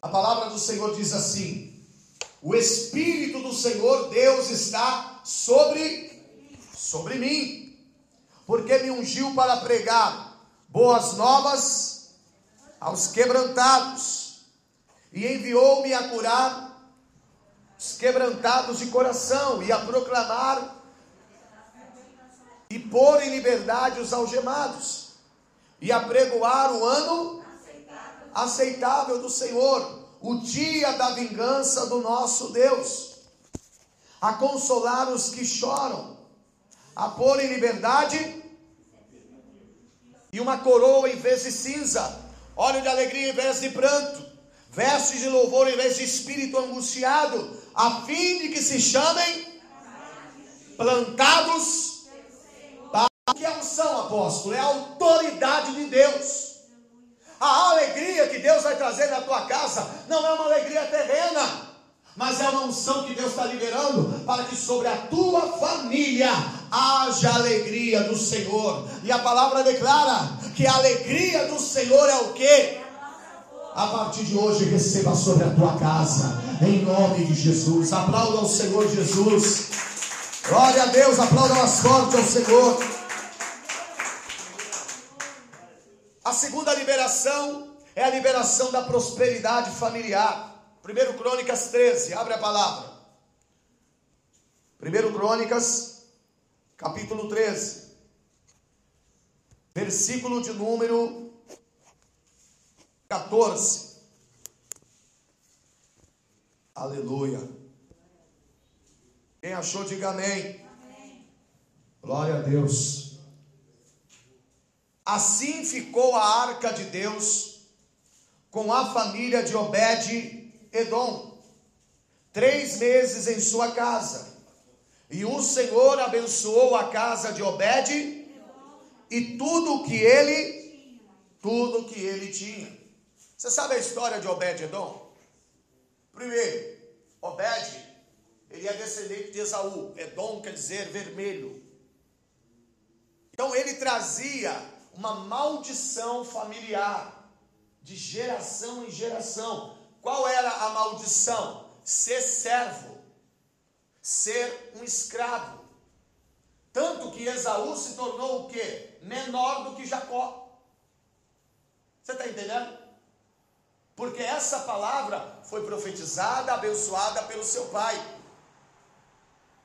A palavra do Senhor diz assim: o Espírito do Senhor Deus está sobre sobre mim, porque me ungiu para pregar boas novas aos quebrantados e enviou-me a curar os quebrantados de coração e a proclamar e pôr em liberdade os algemados e a pregoar o ano aceitável do Senhor o dia da vingança do nosso Deus, a consolar os que choram, a pôr em liberdade e uma coroa em vez de cinza, óleo de alegria em vez de pranto, vestes de louvor em vez de espírito angustiado, a fim de que se chamem plantados para que é unção, apóstolo, é a autoridade de Deus. A alegria que Deus vai trazer na tua casa não é uma alegria terrena, mas é uma unção que Deus está liberando para que sobre a tua família haja alegria do Senhor. E a palavra declara que a alegria do Senhor é o que? A partir de hoje receba sobre a tua casa, em nome de Jesus. Aplauda ao Senhor Jesus. Glória a Deus, aplauda mais forte ao Senhor. A segunda liberação é a liberação da prosperidade familiar. 1 Crônicas 13, abre a palavra. 1 Crônicas, capítulo 13, versículo de número 14. Aleluia. Quem achou, diga amém. Glória a Deus. Assim ficou a arca de Deus com a família de Obed-Edom, três meses em sua casa. E o Senhor abençoou a casa de Obed e tudo que ele, tudo que ele tinha. Você sabe a história de Obed-Edom? Primeiro, Obed, ele é descendente de Esaú. Edom quer dizer vermelho. Então ele trazia uma maldição familiar, de geração em geração. Qual era a maldição? Ser servo, ser um escravo. Tanto que Esaú se tornou o quê? Menor do que Jacó. Você está entendendo? Porque essa palavra foi profetizada, abençoada pelo seu pai.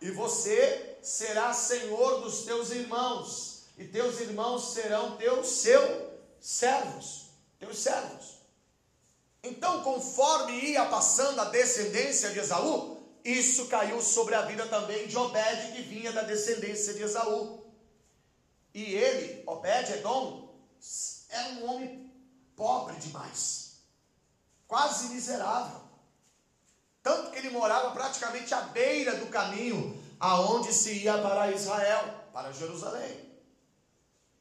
E você será senhor dos teus irmãos e teus irmãos serão teus seus servos, teus servos. Então, conforme ia passando a descendência de Esaú, isso caiu sobre a vida também de Obed, que vinha da descendência de Esaú. E ele, Obed-Edom, era um homem pobre demais, quase miserável. Tanto que ele morava praticamente à beira do caminho aonde se ia para Israel, para Jerusalém.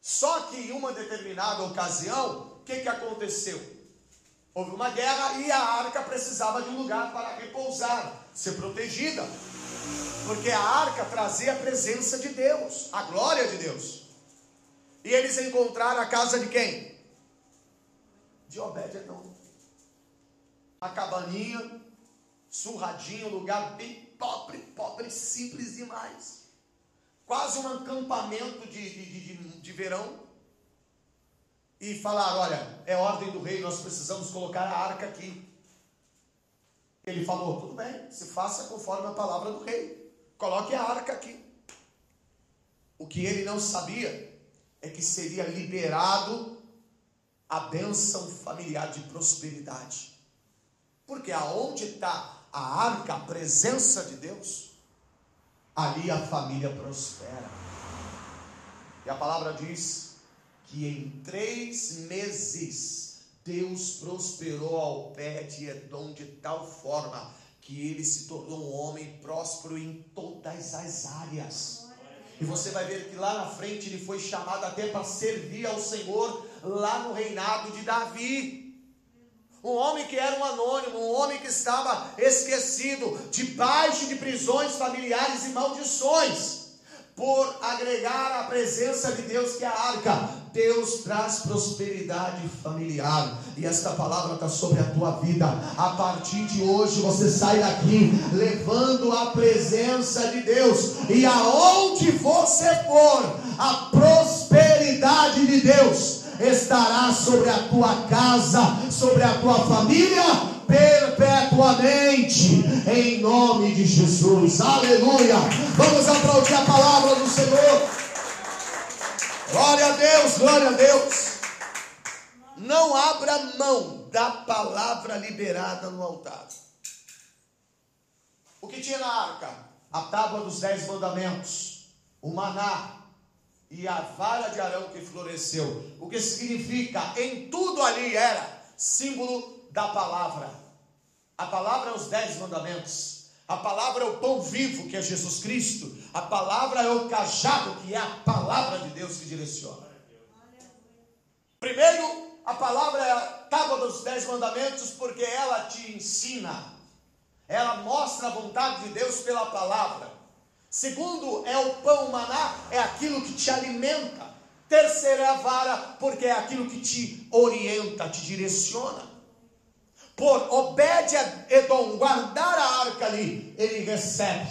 Só que em uma determinada ocasião, o que, que aconteceu? Houve uma guerra e a arca precisava de um lugar para repousar, ser protegida. Porque a arca trazia a presença de Deus, a glória de Deus. E eles encontraram a casa de quem? De Obed-Edom. Uma cabaninha, surradinho, lugar bem pobre, pobre, simples demais. Quase um acampamento de, de, de de verão e falaram: Olha, é ordem do rei, nós precisamos colocar a arca aqui. Ele falou: Tudo bem, se faça conforme a palavra do rei, coloque a arca aqui. O que ele não sabia é que seria liberado a bênção familiar de prosperidade. Porque aonde está a arca, a presença de Deus, ali a família prospera. E a palavra diz que em três meses Deus prosperou ao pé de Edom de tal forma que ele se tornou um homem próspero em todas as áreas. E você vai ver que lá na frente ele foi chamado até para servir ao Senhor lá no reinado de Davi. Um homem que era um anônimo, um homem que estava esquecido, debaixo de prisões familiares e maldições, por agregar a presença de Deus que é a arca. Deus traz prosperidade familiar, e esta palavra está sobre a tua vida. A partir de hoje você sai daqui levando a presença de Deus, e aonde você for, a prosperidade de Deus estará sobre a tua casa, sobre a tua família, perpetuamente, em nome de Jesus, aleluia. Vamos aplaudir a palavra do Senhor. Glória a Deus, glória a Deus. Não abra mão da palavra liberada no altar. O que tinha na arca? A tábua dos dez mandamentos, o maná, e a vara de Arão que floresceu. O que significa, em tudo ali era símbolo da palavra. A palavra é os dez mandamentos. A palavra é o pão vivo, que é Jesus Cristo. A palavra é o cajado, que é a palavra de Deus que direciona. Primeiro, a palavra é a tábua dos dez mandamentos, porque ela te ensina. Ela mostra a vontade de Deus pela palavra. Segundo, é o pão maná, é aquilo que te alimenta. Terceiro é a vara, porque é aquilo que te orienta, te direciona. Por obede Edom guardar a arca ali, ele recebe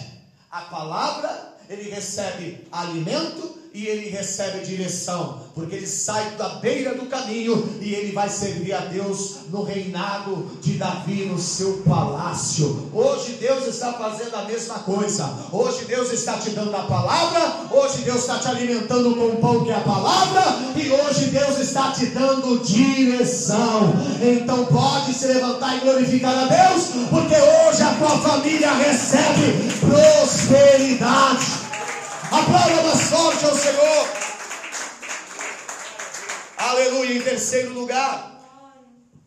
a palavra, ele recebe alimento e ele recebe direção, porque ele sai da beira do caminho e ele vai servir a Deus no reinado de Davi, no seu palácio. Hoje Deus está fazendo a mesma coisa. Hoje Deus está te dando a palavra, hoje Deus está te alimentando com o pão que é a palavra, e hoje Deus está te dando direção. Então pode se levantar e glorificar a Deus, porque hoje a tua família recebe prosperidade. Aplauda mais forte ao Senhor. Aleluia. Em terceiro lugar,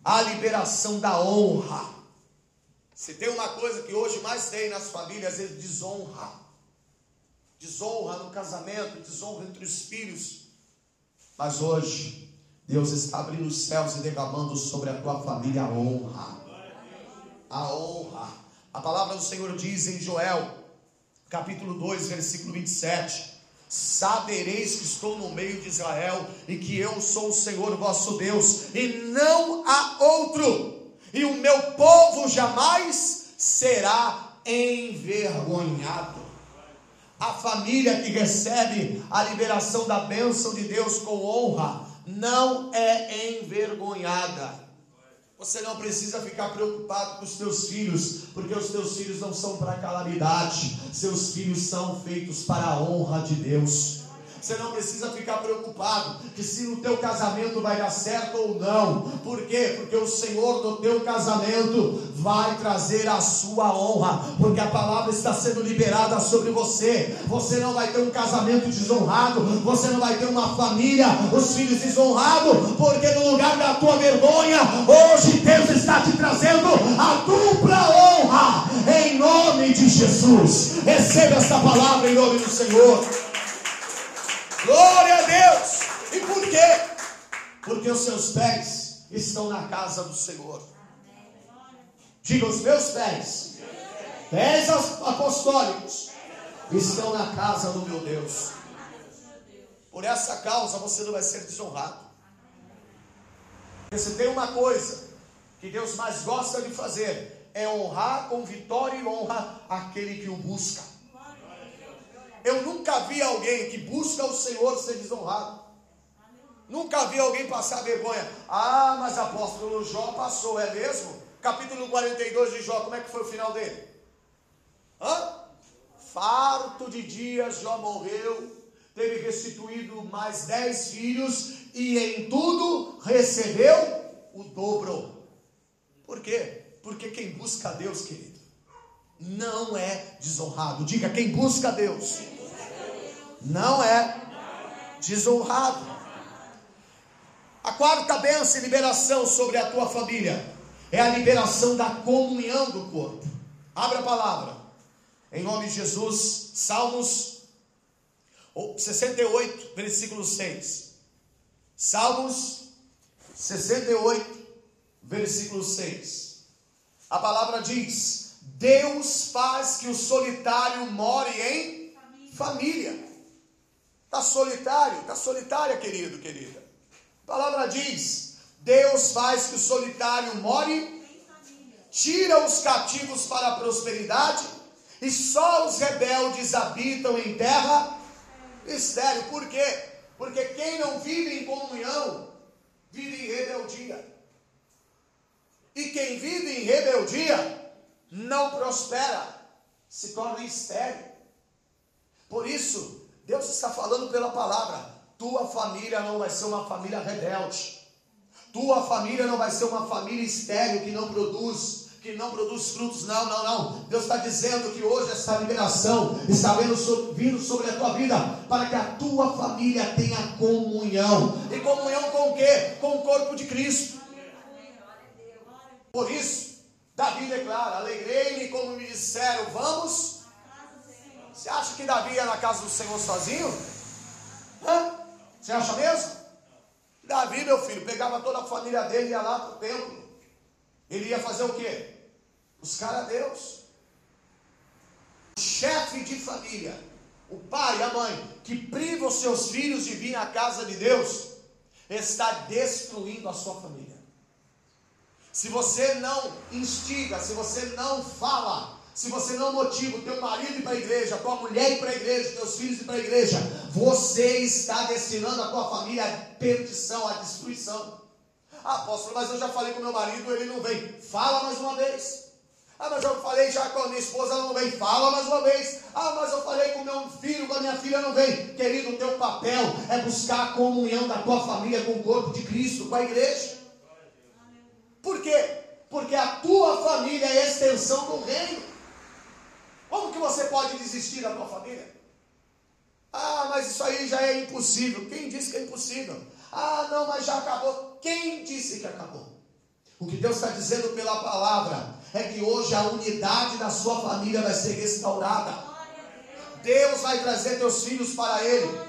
a liberação da honra. Se tem uma coisa que hoje mais tem nas famílias, é desonra. Desonra no casamento, desonra entre os filhos. Mas hoje, Deus está abrindo os céus e derramando sobre a tua família a honra. A honra. A palavra do Senhor diz em Joel capítulo 2, versículo 27. Sabereis que estou no meio de Israel e que eu sou o Senhor vosso Deus, e não há outro, e o meu povo jamais será envergonhado. A família que recebe a liberação da bênção de Deus com honra não é envergonhada. Você não precisa ficar preocupado com os teus filhos, porque os teus filhos não são para calamidade, seus filhos são feitos para a honra de Deus. Você não precisa ficar preocupado que se o teu casamento vai dar certo ou não. Por quê? Porque o Senhor do teu casamento vai trazer a sua honra, porque a palavra está sendo liberada sobre você. Você não vai ter um casamento desonrado, você não vai ter uma família, os filhos desonrados, porque no lugar da tua vergonha, hoje Deus está te trazendo a dupla honra em nome de Jesus. Receba esta palavra em nome do Senhor. Glória a Deus! E por quê? Porque os seus pés estão na casa do Senhor. Diga os meus pés, pés apostólicos, estão na casa do meu Deus. Por essa causa você não vai ser desonrado. Porque se tem uma coisa que Deus mais gosta de fazer, é honrar com vitória e honra aquele que o busca. Eu nunca vi alguém que busca o Senhor ser desonrado. Nunca vi alguém passar vergonha. Ah, mas apóstolo Jó passou, é mesmo? Capítulo 42 de Jó, como é que foi o final dele? Hã? Farto de dias, Jó morreu, teve restituído mais dez filhos e em tudo recebeu o dobro. Por quê? Porque quem busca Deus, querido, não é desonrado. Diga, quem busca Deus, não é desonrado. A quarta bênção e liberação sobre a tua família é a liberação da comunhão do corpo. Abra a palavra. Em nome de Jesus, Salmos 68, versículo 6. Salmos 68, versículo 6. A palavra diz: Deus faz que o solitário more em família. Está solitário? Está solitária, querido, querida. A palavra diz: Deus faz que o solitário more, tira os cativos para a prosperidade, e só os rebeldes habitam em terra estéril. Por quê? Porque quem não vive em comunhão, vive em rebeldia. E quem vive em rebeldia, não prospera, se torna estéril. Por isso, Deus está falando pela palavra: tua família não vai ser uma família rebelde. Tua família não vai ser uma família estéril que não produz, que não produz frutos. Não, não, não. Deus está dizendo que hoje essa liberação está vindo sobre a tua vida para que a tua família tenha comunhão. E comunhão com o quê? Com o corpo de Cristo. Por isso, Davi declara: Alegrei-me como me disseram, vamos você acha que Davi ia na casa do Senhor sozinho? Hã? Você acha mesmo? Davi, meu filho, pegava toda a família dele e ia lá para o templo. Ele ia fazer o quê? Buscar a Deus. O chefe de família, o pai a mãe, que priva os seus filhos de vir à casa de Deus, está destruindo a sua família. Se você não instiga, se você não fala, se você não motiva o teu marido para a igreja, a tua mulher para a igreja, teus filhos para a igreja, você está destinando a tua família à perdição, à destruição. Ah, apóstolo, mas eu já falei com meu marido, ele não vem. Fala mais uma vez. Ah, mas eu falei já com a minha esposa, ela não vem. Fala mais uma vez. Ah, mas eu falei com meu filho, com a minha filha, não vem. Querido, o teu papel é buscar a comunhão da tua família com o corpo de Cristo, com a igreja. Por quê? Porque a tua família é a extensão do reino. Como que você pode desistir da tua família? Ah, mas isso aí já é impossível. Quem disse que é impossível? Ah, não, mas já acabou. Quem disse que acabou? O que Deus está dizendo pela palavra é que hoje a unidade da sua família vai ser restaurada. Deus vai trazer teus filhos para Ele.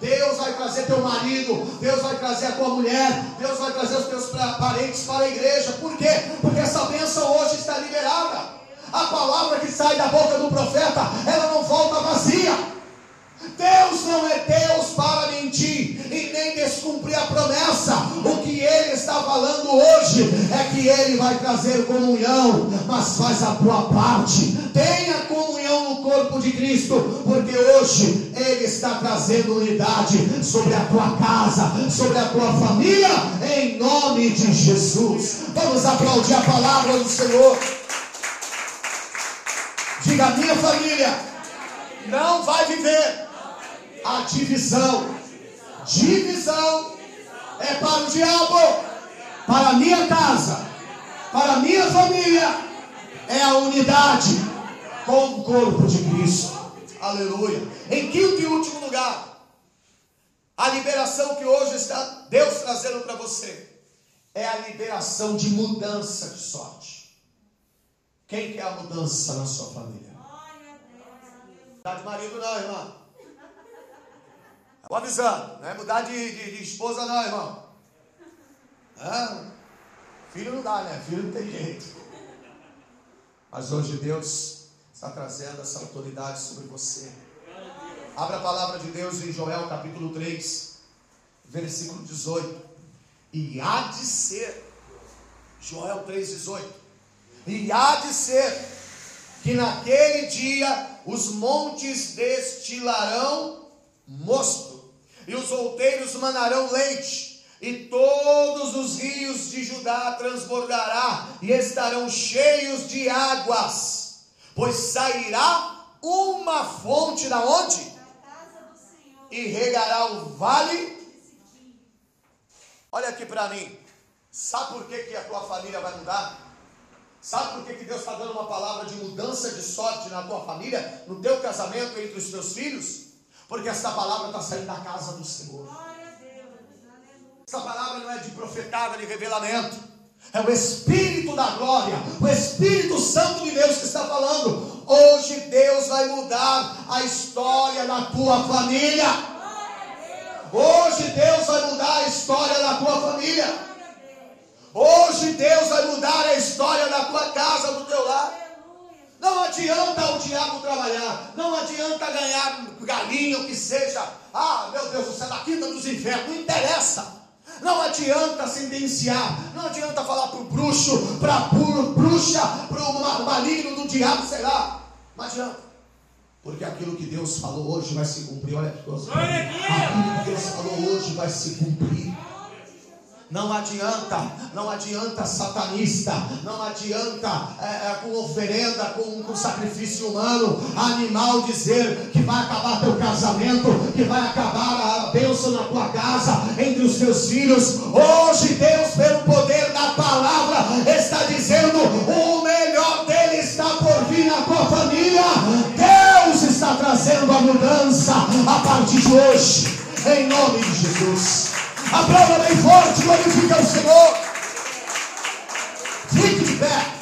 Deus vai trazer teu marido, Deus vai trazer a tua mulher, Deus vai trazer os teus parentes para a igreja. Por quê? Porque essa bênção hoje está liberada. A palavra que sai da boca do profeta, ela não volta vazia. Deus não é Deus para mentir e nem descumprir a promessa. O que Ele está falando hoje é que Ele vai trazer comunhão, mas faz a tua parte. Tenha comunhão no corpo de Cristo, porque hoje Ele está trazendo unidade sobre a tua casa, sobre a tua família, em nome de Jesus. Vamos aplaudir a palavra do Senhor. Diga, minha família não vai viver a divisão. Divisão é para o diabo, para a minha casa, para a minha família, é a unidade com o corpo de Cristo. Aleluia. Em quinto e último lugar, a liberação que hoje está Deus trazendo para você é a liberação de mudança de sorte. Quem quer a mudança na sua família? Mudar de marido não, irmão. Estou avisando, não é mudar de, de, de esposa não, irmão. Filho não dá, né? Filho não tem jeito. Mas hoje Deus está trazendo essa autoridade sobre você. Abra a palavra de Deus em Joel capítulo 3, versículo 18. E há de ser, Joel 3, 18 e há de ser que naquele dia os montes destilarão mosto, e os outeiros manarão leite, e todos os rios de Judá transbordará, e estarão cheios de águas, pois sairá uma fonte da onde? E regará o vale. Olha aqui para mim. Sabe por que, que a tua família vai mudar? Sabe por que, que Deus está dando uma palavra de mudança de sorte na tua família, no teu casamento, entre os teus filhos? Porque essa palavra está saindo da casa do Senhor. Essa palavra não é de profetada, de revelamento. É o Espírito da glória, o Espírito Santo de Deus que está falando. Hoje Deus vai mudar a história da tua família. Hoje Deus vai mudar a história da tua família. Hoje Deus vai mudar a história da tua casa, do teu lar. Não adianta o diabo trabalhar, não adianta ganhar galinha, o que seja. Ah, meu Deus, você é da quinta dos infernos, não interessa. Não adianta sentenciar, não adianta falar para o bruxo, para a bruxa, para o maligno do diabo, sei lá. Não adianta. Porque aquilo que Deus falou hoje vai se cumprir. Olha que coisa. Aquilo que Deus falou hoje vai se cumprir. Não adianta, não adianta satanista, não adianta é, é, com oferenda, com, com sacrifício humano, animal dizer que vai acabar teu casamento, que vai acabar a bênção na tua casa, entre os teus filhos. Hoje Deus, pelo poder da palavra, está dizendo: o melhor dele está por vir na tua família. Deus está trazendo a mudança a partir de hoje, em nome de Jesus. Aplauda bem forte, glorifica o Senhor. Fique de pé.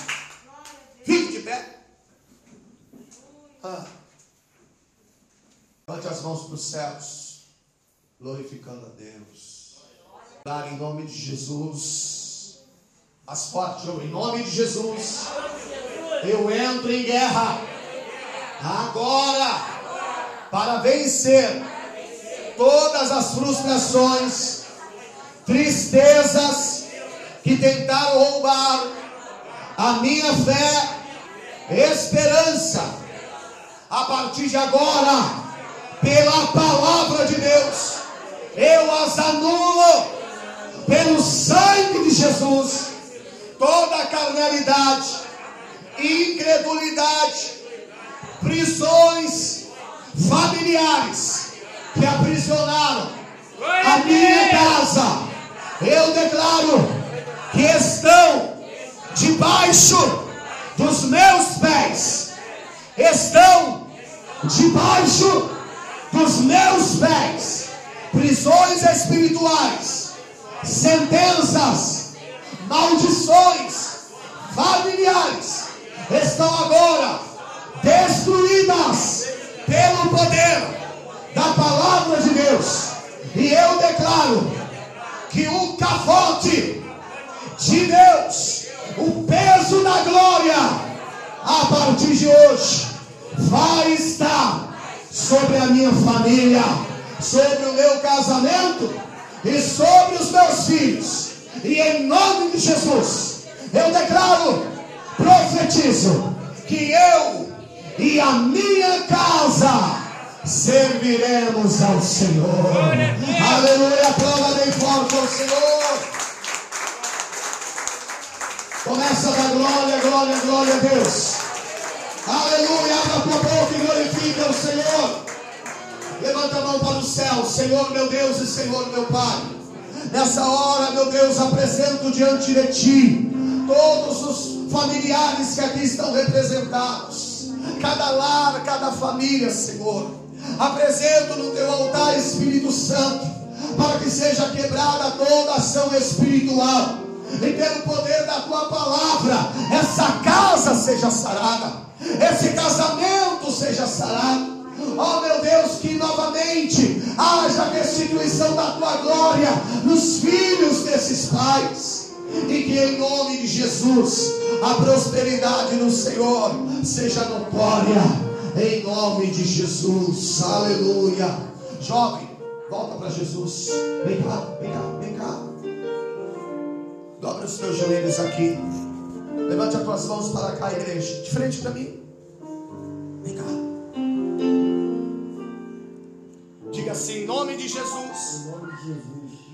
Fique de pé. Ah. Levante as mãos para os céus, glorificando a Deus. Dar em nome de Jesus. As fortes, em nome de Jesus. Eu entro em guerra. Agora. Para vencer todas as frustrações tristezas que tentaram roubar a minha fé, esperança. A partir de agora, pela palavra de Deus, eu as anulo pelo sangue de Jesus, toda a carnalidade, incredulidade, prisões familiares que aprisionaram a minha casa eu declaro que estão debaixo dos meus pés, estão debaixo dos meus pés, prisões espirituais, sentenças, maldições familiares estão agora destruídas pelo poder da palavra de Deus. E eu declaro que o cavote de Deus, o peso da glória, a partir de hoje, vai estar sobre a minha família, sobre o meu casamento e sobre os meus filhos. E em nome de Jesus, eu declaro, profetizo, que eu e a minha casa serviremos ao Senhor. Aleluia, aplauda bem forte ao Senhor. Começa a dar glória, glória, glória a Deus. Aleluia, abra a tua boca e glorifica o Senhor. Levanta a mão para o céu, Senhor meu Deus e Senhor meu Pai. Nessa hora, meu Deus, apresento diante de Ti todos os familiares que aqui estão representados, cada lar, cada família, Senhor. Apresento no teu altar, Espírito Santo, para que seja quebrada toda ação espiritual. E pelo poder da tua palavra, essa casa seja sarada, esse casamento seja sarado. Oh meu Deus, que novamente haja restituição da tua glória nos filhos desses pais. E que em nome de Jesus a prosperidade no Senhor seja notória em nome de Jesus, aleluia. Jovem, volta para Jesus. Vem cá, vem cá, vem cá. Dobra os teus joelhos aqui. Levante as tuas mãos para cá, igreja. De frente para mim. Vem cá. Diga assim, em nome de Jesus,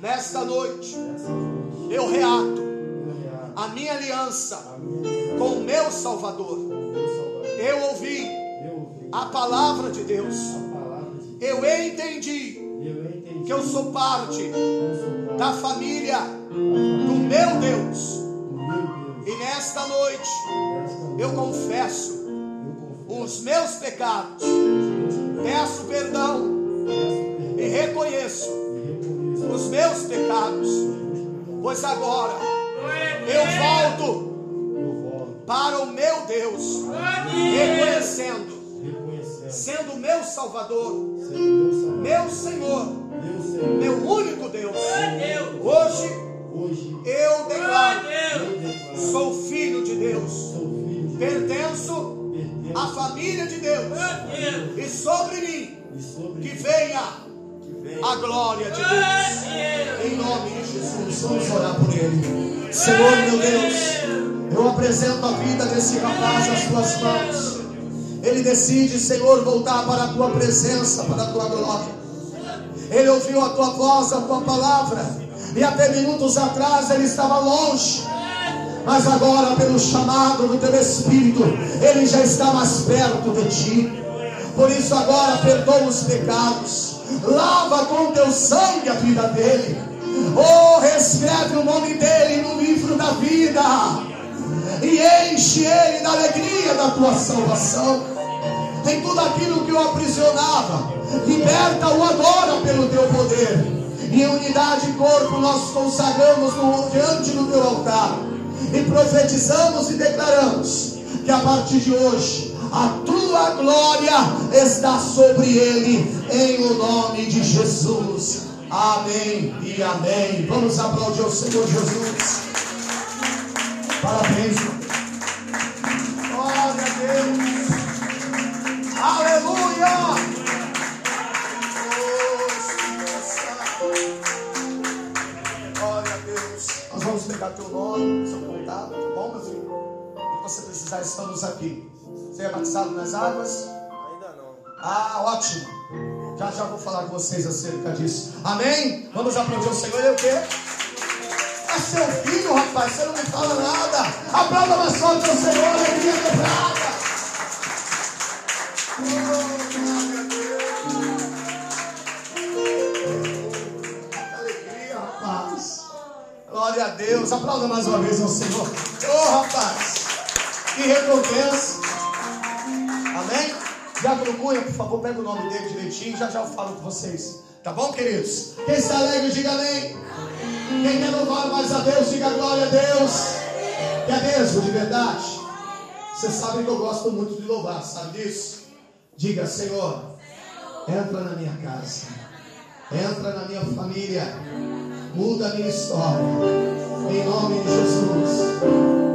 nesta noite, eu reato a minha aliança com o meu Salvador. Eu ouvi a palavra de Deus. Eu entendi que eu sou parte da família do meu Deus. E nesta noite eu confesso os meus pecados, peço perdão e reconheço os meus pecados, pois agora eu volto para o meu Deus, reconhecendo, sendo meu Salvador, meu Senhor, meu único Deus. Hoje eu declaro, sou filho de Deus, pertenço à família de Deus, e sobre mim que venha a glória de Deus. Em nome de Jesus, vamos orar por ele. Senhor meu Deus, eu apresento a vida desse rapaz nas tuas mãos. Ele decide, Senhor, voltar para a tua presença, para a tua glória. Ele ouviu a tua voz, a tua palavra, e até minutos atrás ele estava longe mas agora, pelo chamado do teu Espírito, ele já está mais perto de ti. Por isso, agora, perdoa os pecados, lava com teu sangue a vida dele. Oh, reescreve o nome dele no livro da vida e enche ele da alegria da tua salvação. Tem tudo aquilo que o aprisionava, liberta-o agora pelo teu poder. Em unidade e corpo nós consagramos no, diante do teu altar e profetizamos e declaramos que a partir de hoje a tua glória está sobre ele, em o nome de Jesus. Amém e amém. Vamos aplaudir o Senhor Jesus. Parabéns. Glória a Deus. Aleluia. vamos pegar teu nome, seu contato, tá bom, meu filho? E você precisar, estamos aqui. Você é batizado nas águas? Ainda não. Ah, ótimo. Já já vou falar com vocês acerca disso. Amém? Vamos aplaudir o Senhor. Ele é o quê? Seu filho, rapaz. Você não me fala nada. Aplauda mais forte ao Senhor. Alegria quebrada. Oh, Glória a Deus. Aplauda mais uma vez ao Senhor. Oh, rapaz. Que recompensa. Amém? Diácono Cunha, por favor, pega o nome dele direitinho. Já já eu falo com vocês. Tá bom, queridos? Quem está alegre, diga amém. Quem quer louvar mais a Deus, diga glória a Deus. É mesmo, de verdade? Você sabe que eu gosto muito de louvar, sabe disso? Diga, Senhor, entra na minha casa. Entra na minha família muda a minha história. Em nome de Jesus.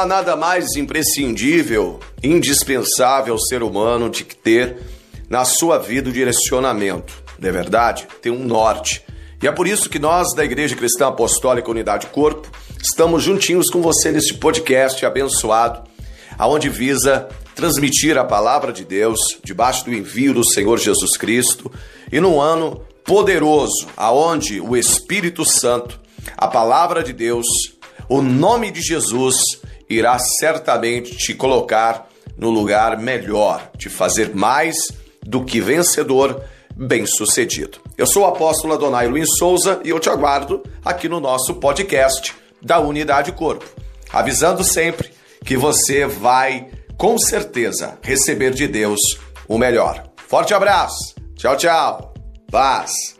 Há nada mais imprescindível, indispensável ao ser humano de que ter na sua vida o direcionamento. Não é verdade? Tem um norte. E é por isso que nós, da Igreja Cristã Apostólica Unidade Corpo, estamos juntinhos com você neste podcast abençoado, aonde visa transmitir a palavra de Deus debaixo do envio do Senhor Jesus Cristo e num ano poderoso, aonde o Espírito Santo, a palavra de Deus, o nome de Jesus irá certamente te colocar no lugar melhor, te fazer mais do que vencedor, bem-sucedido. Eu sou o apóstolo Adonai Luiz Souza e eu te aguardo aqui no nosso podcast da Unidade Corpo, avisando sempre que você vai, com certeza, receber de Deus o melhor. Forte abraço, tchau, tchau, paz.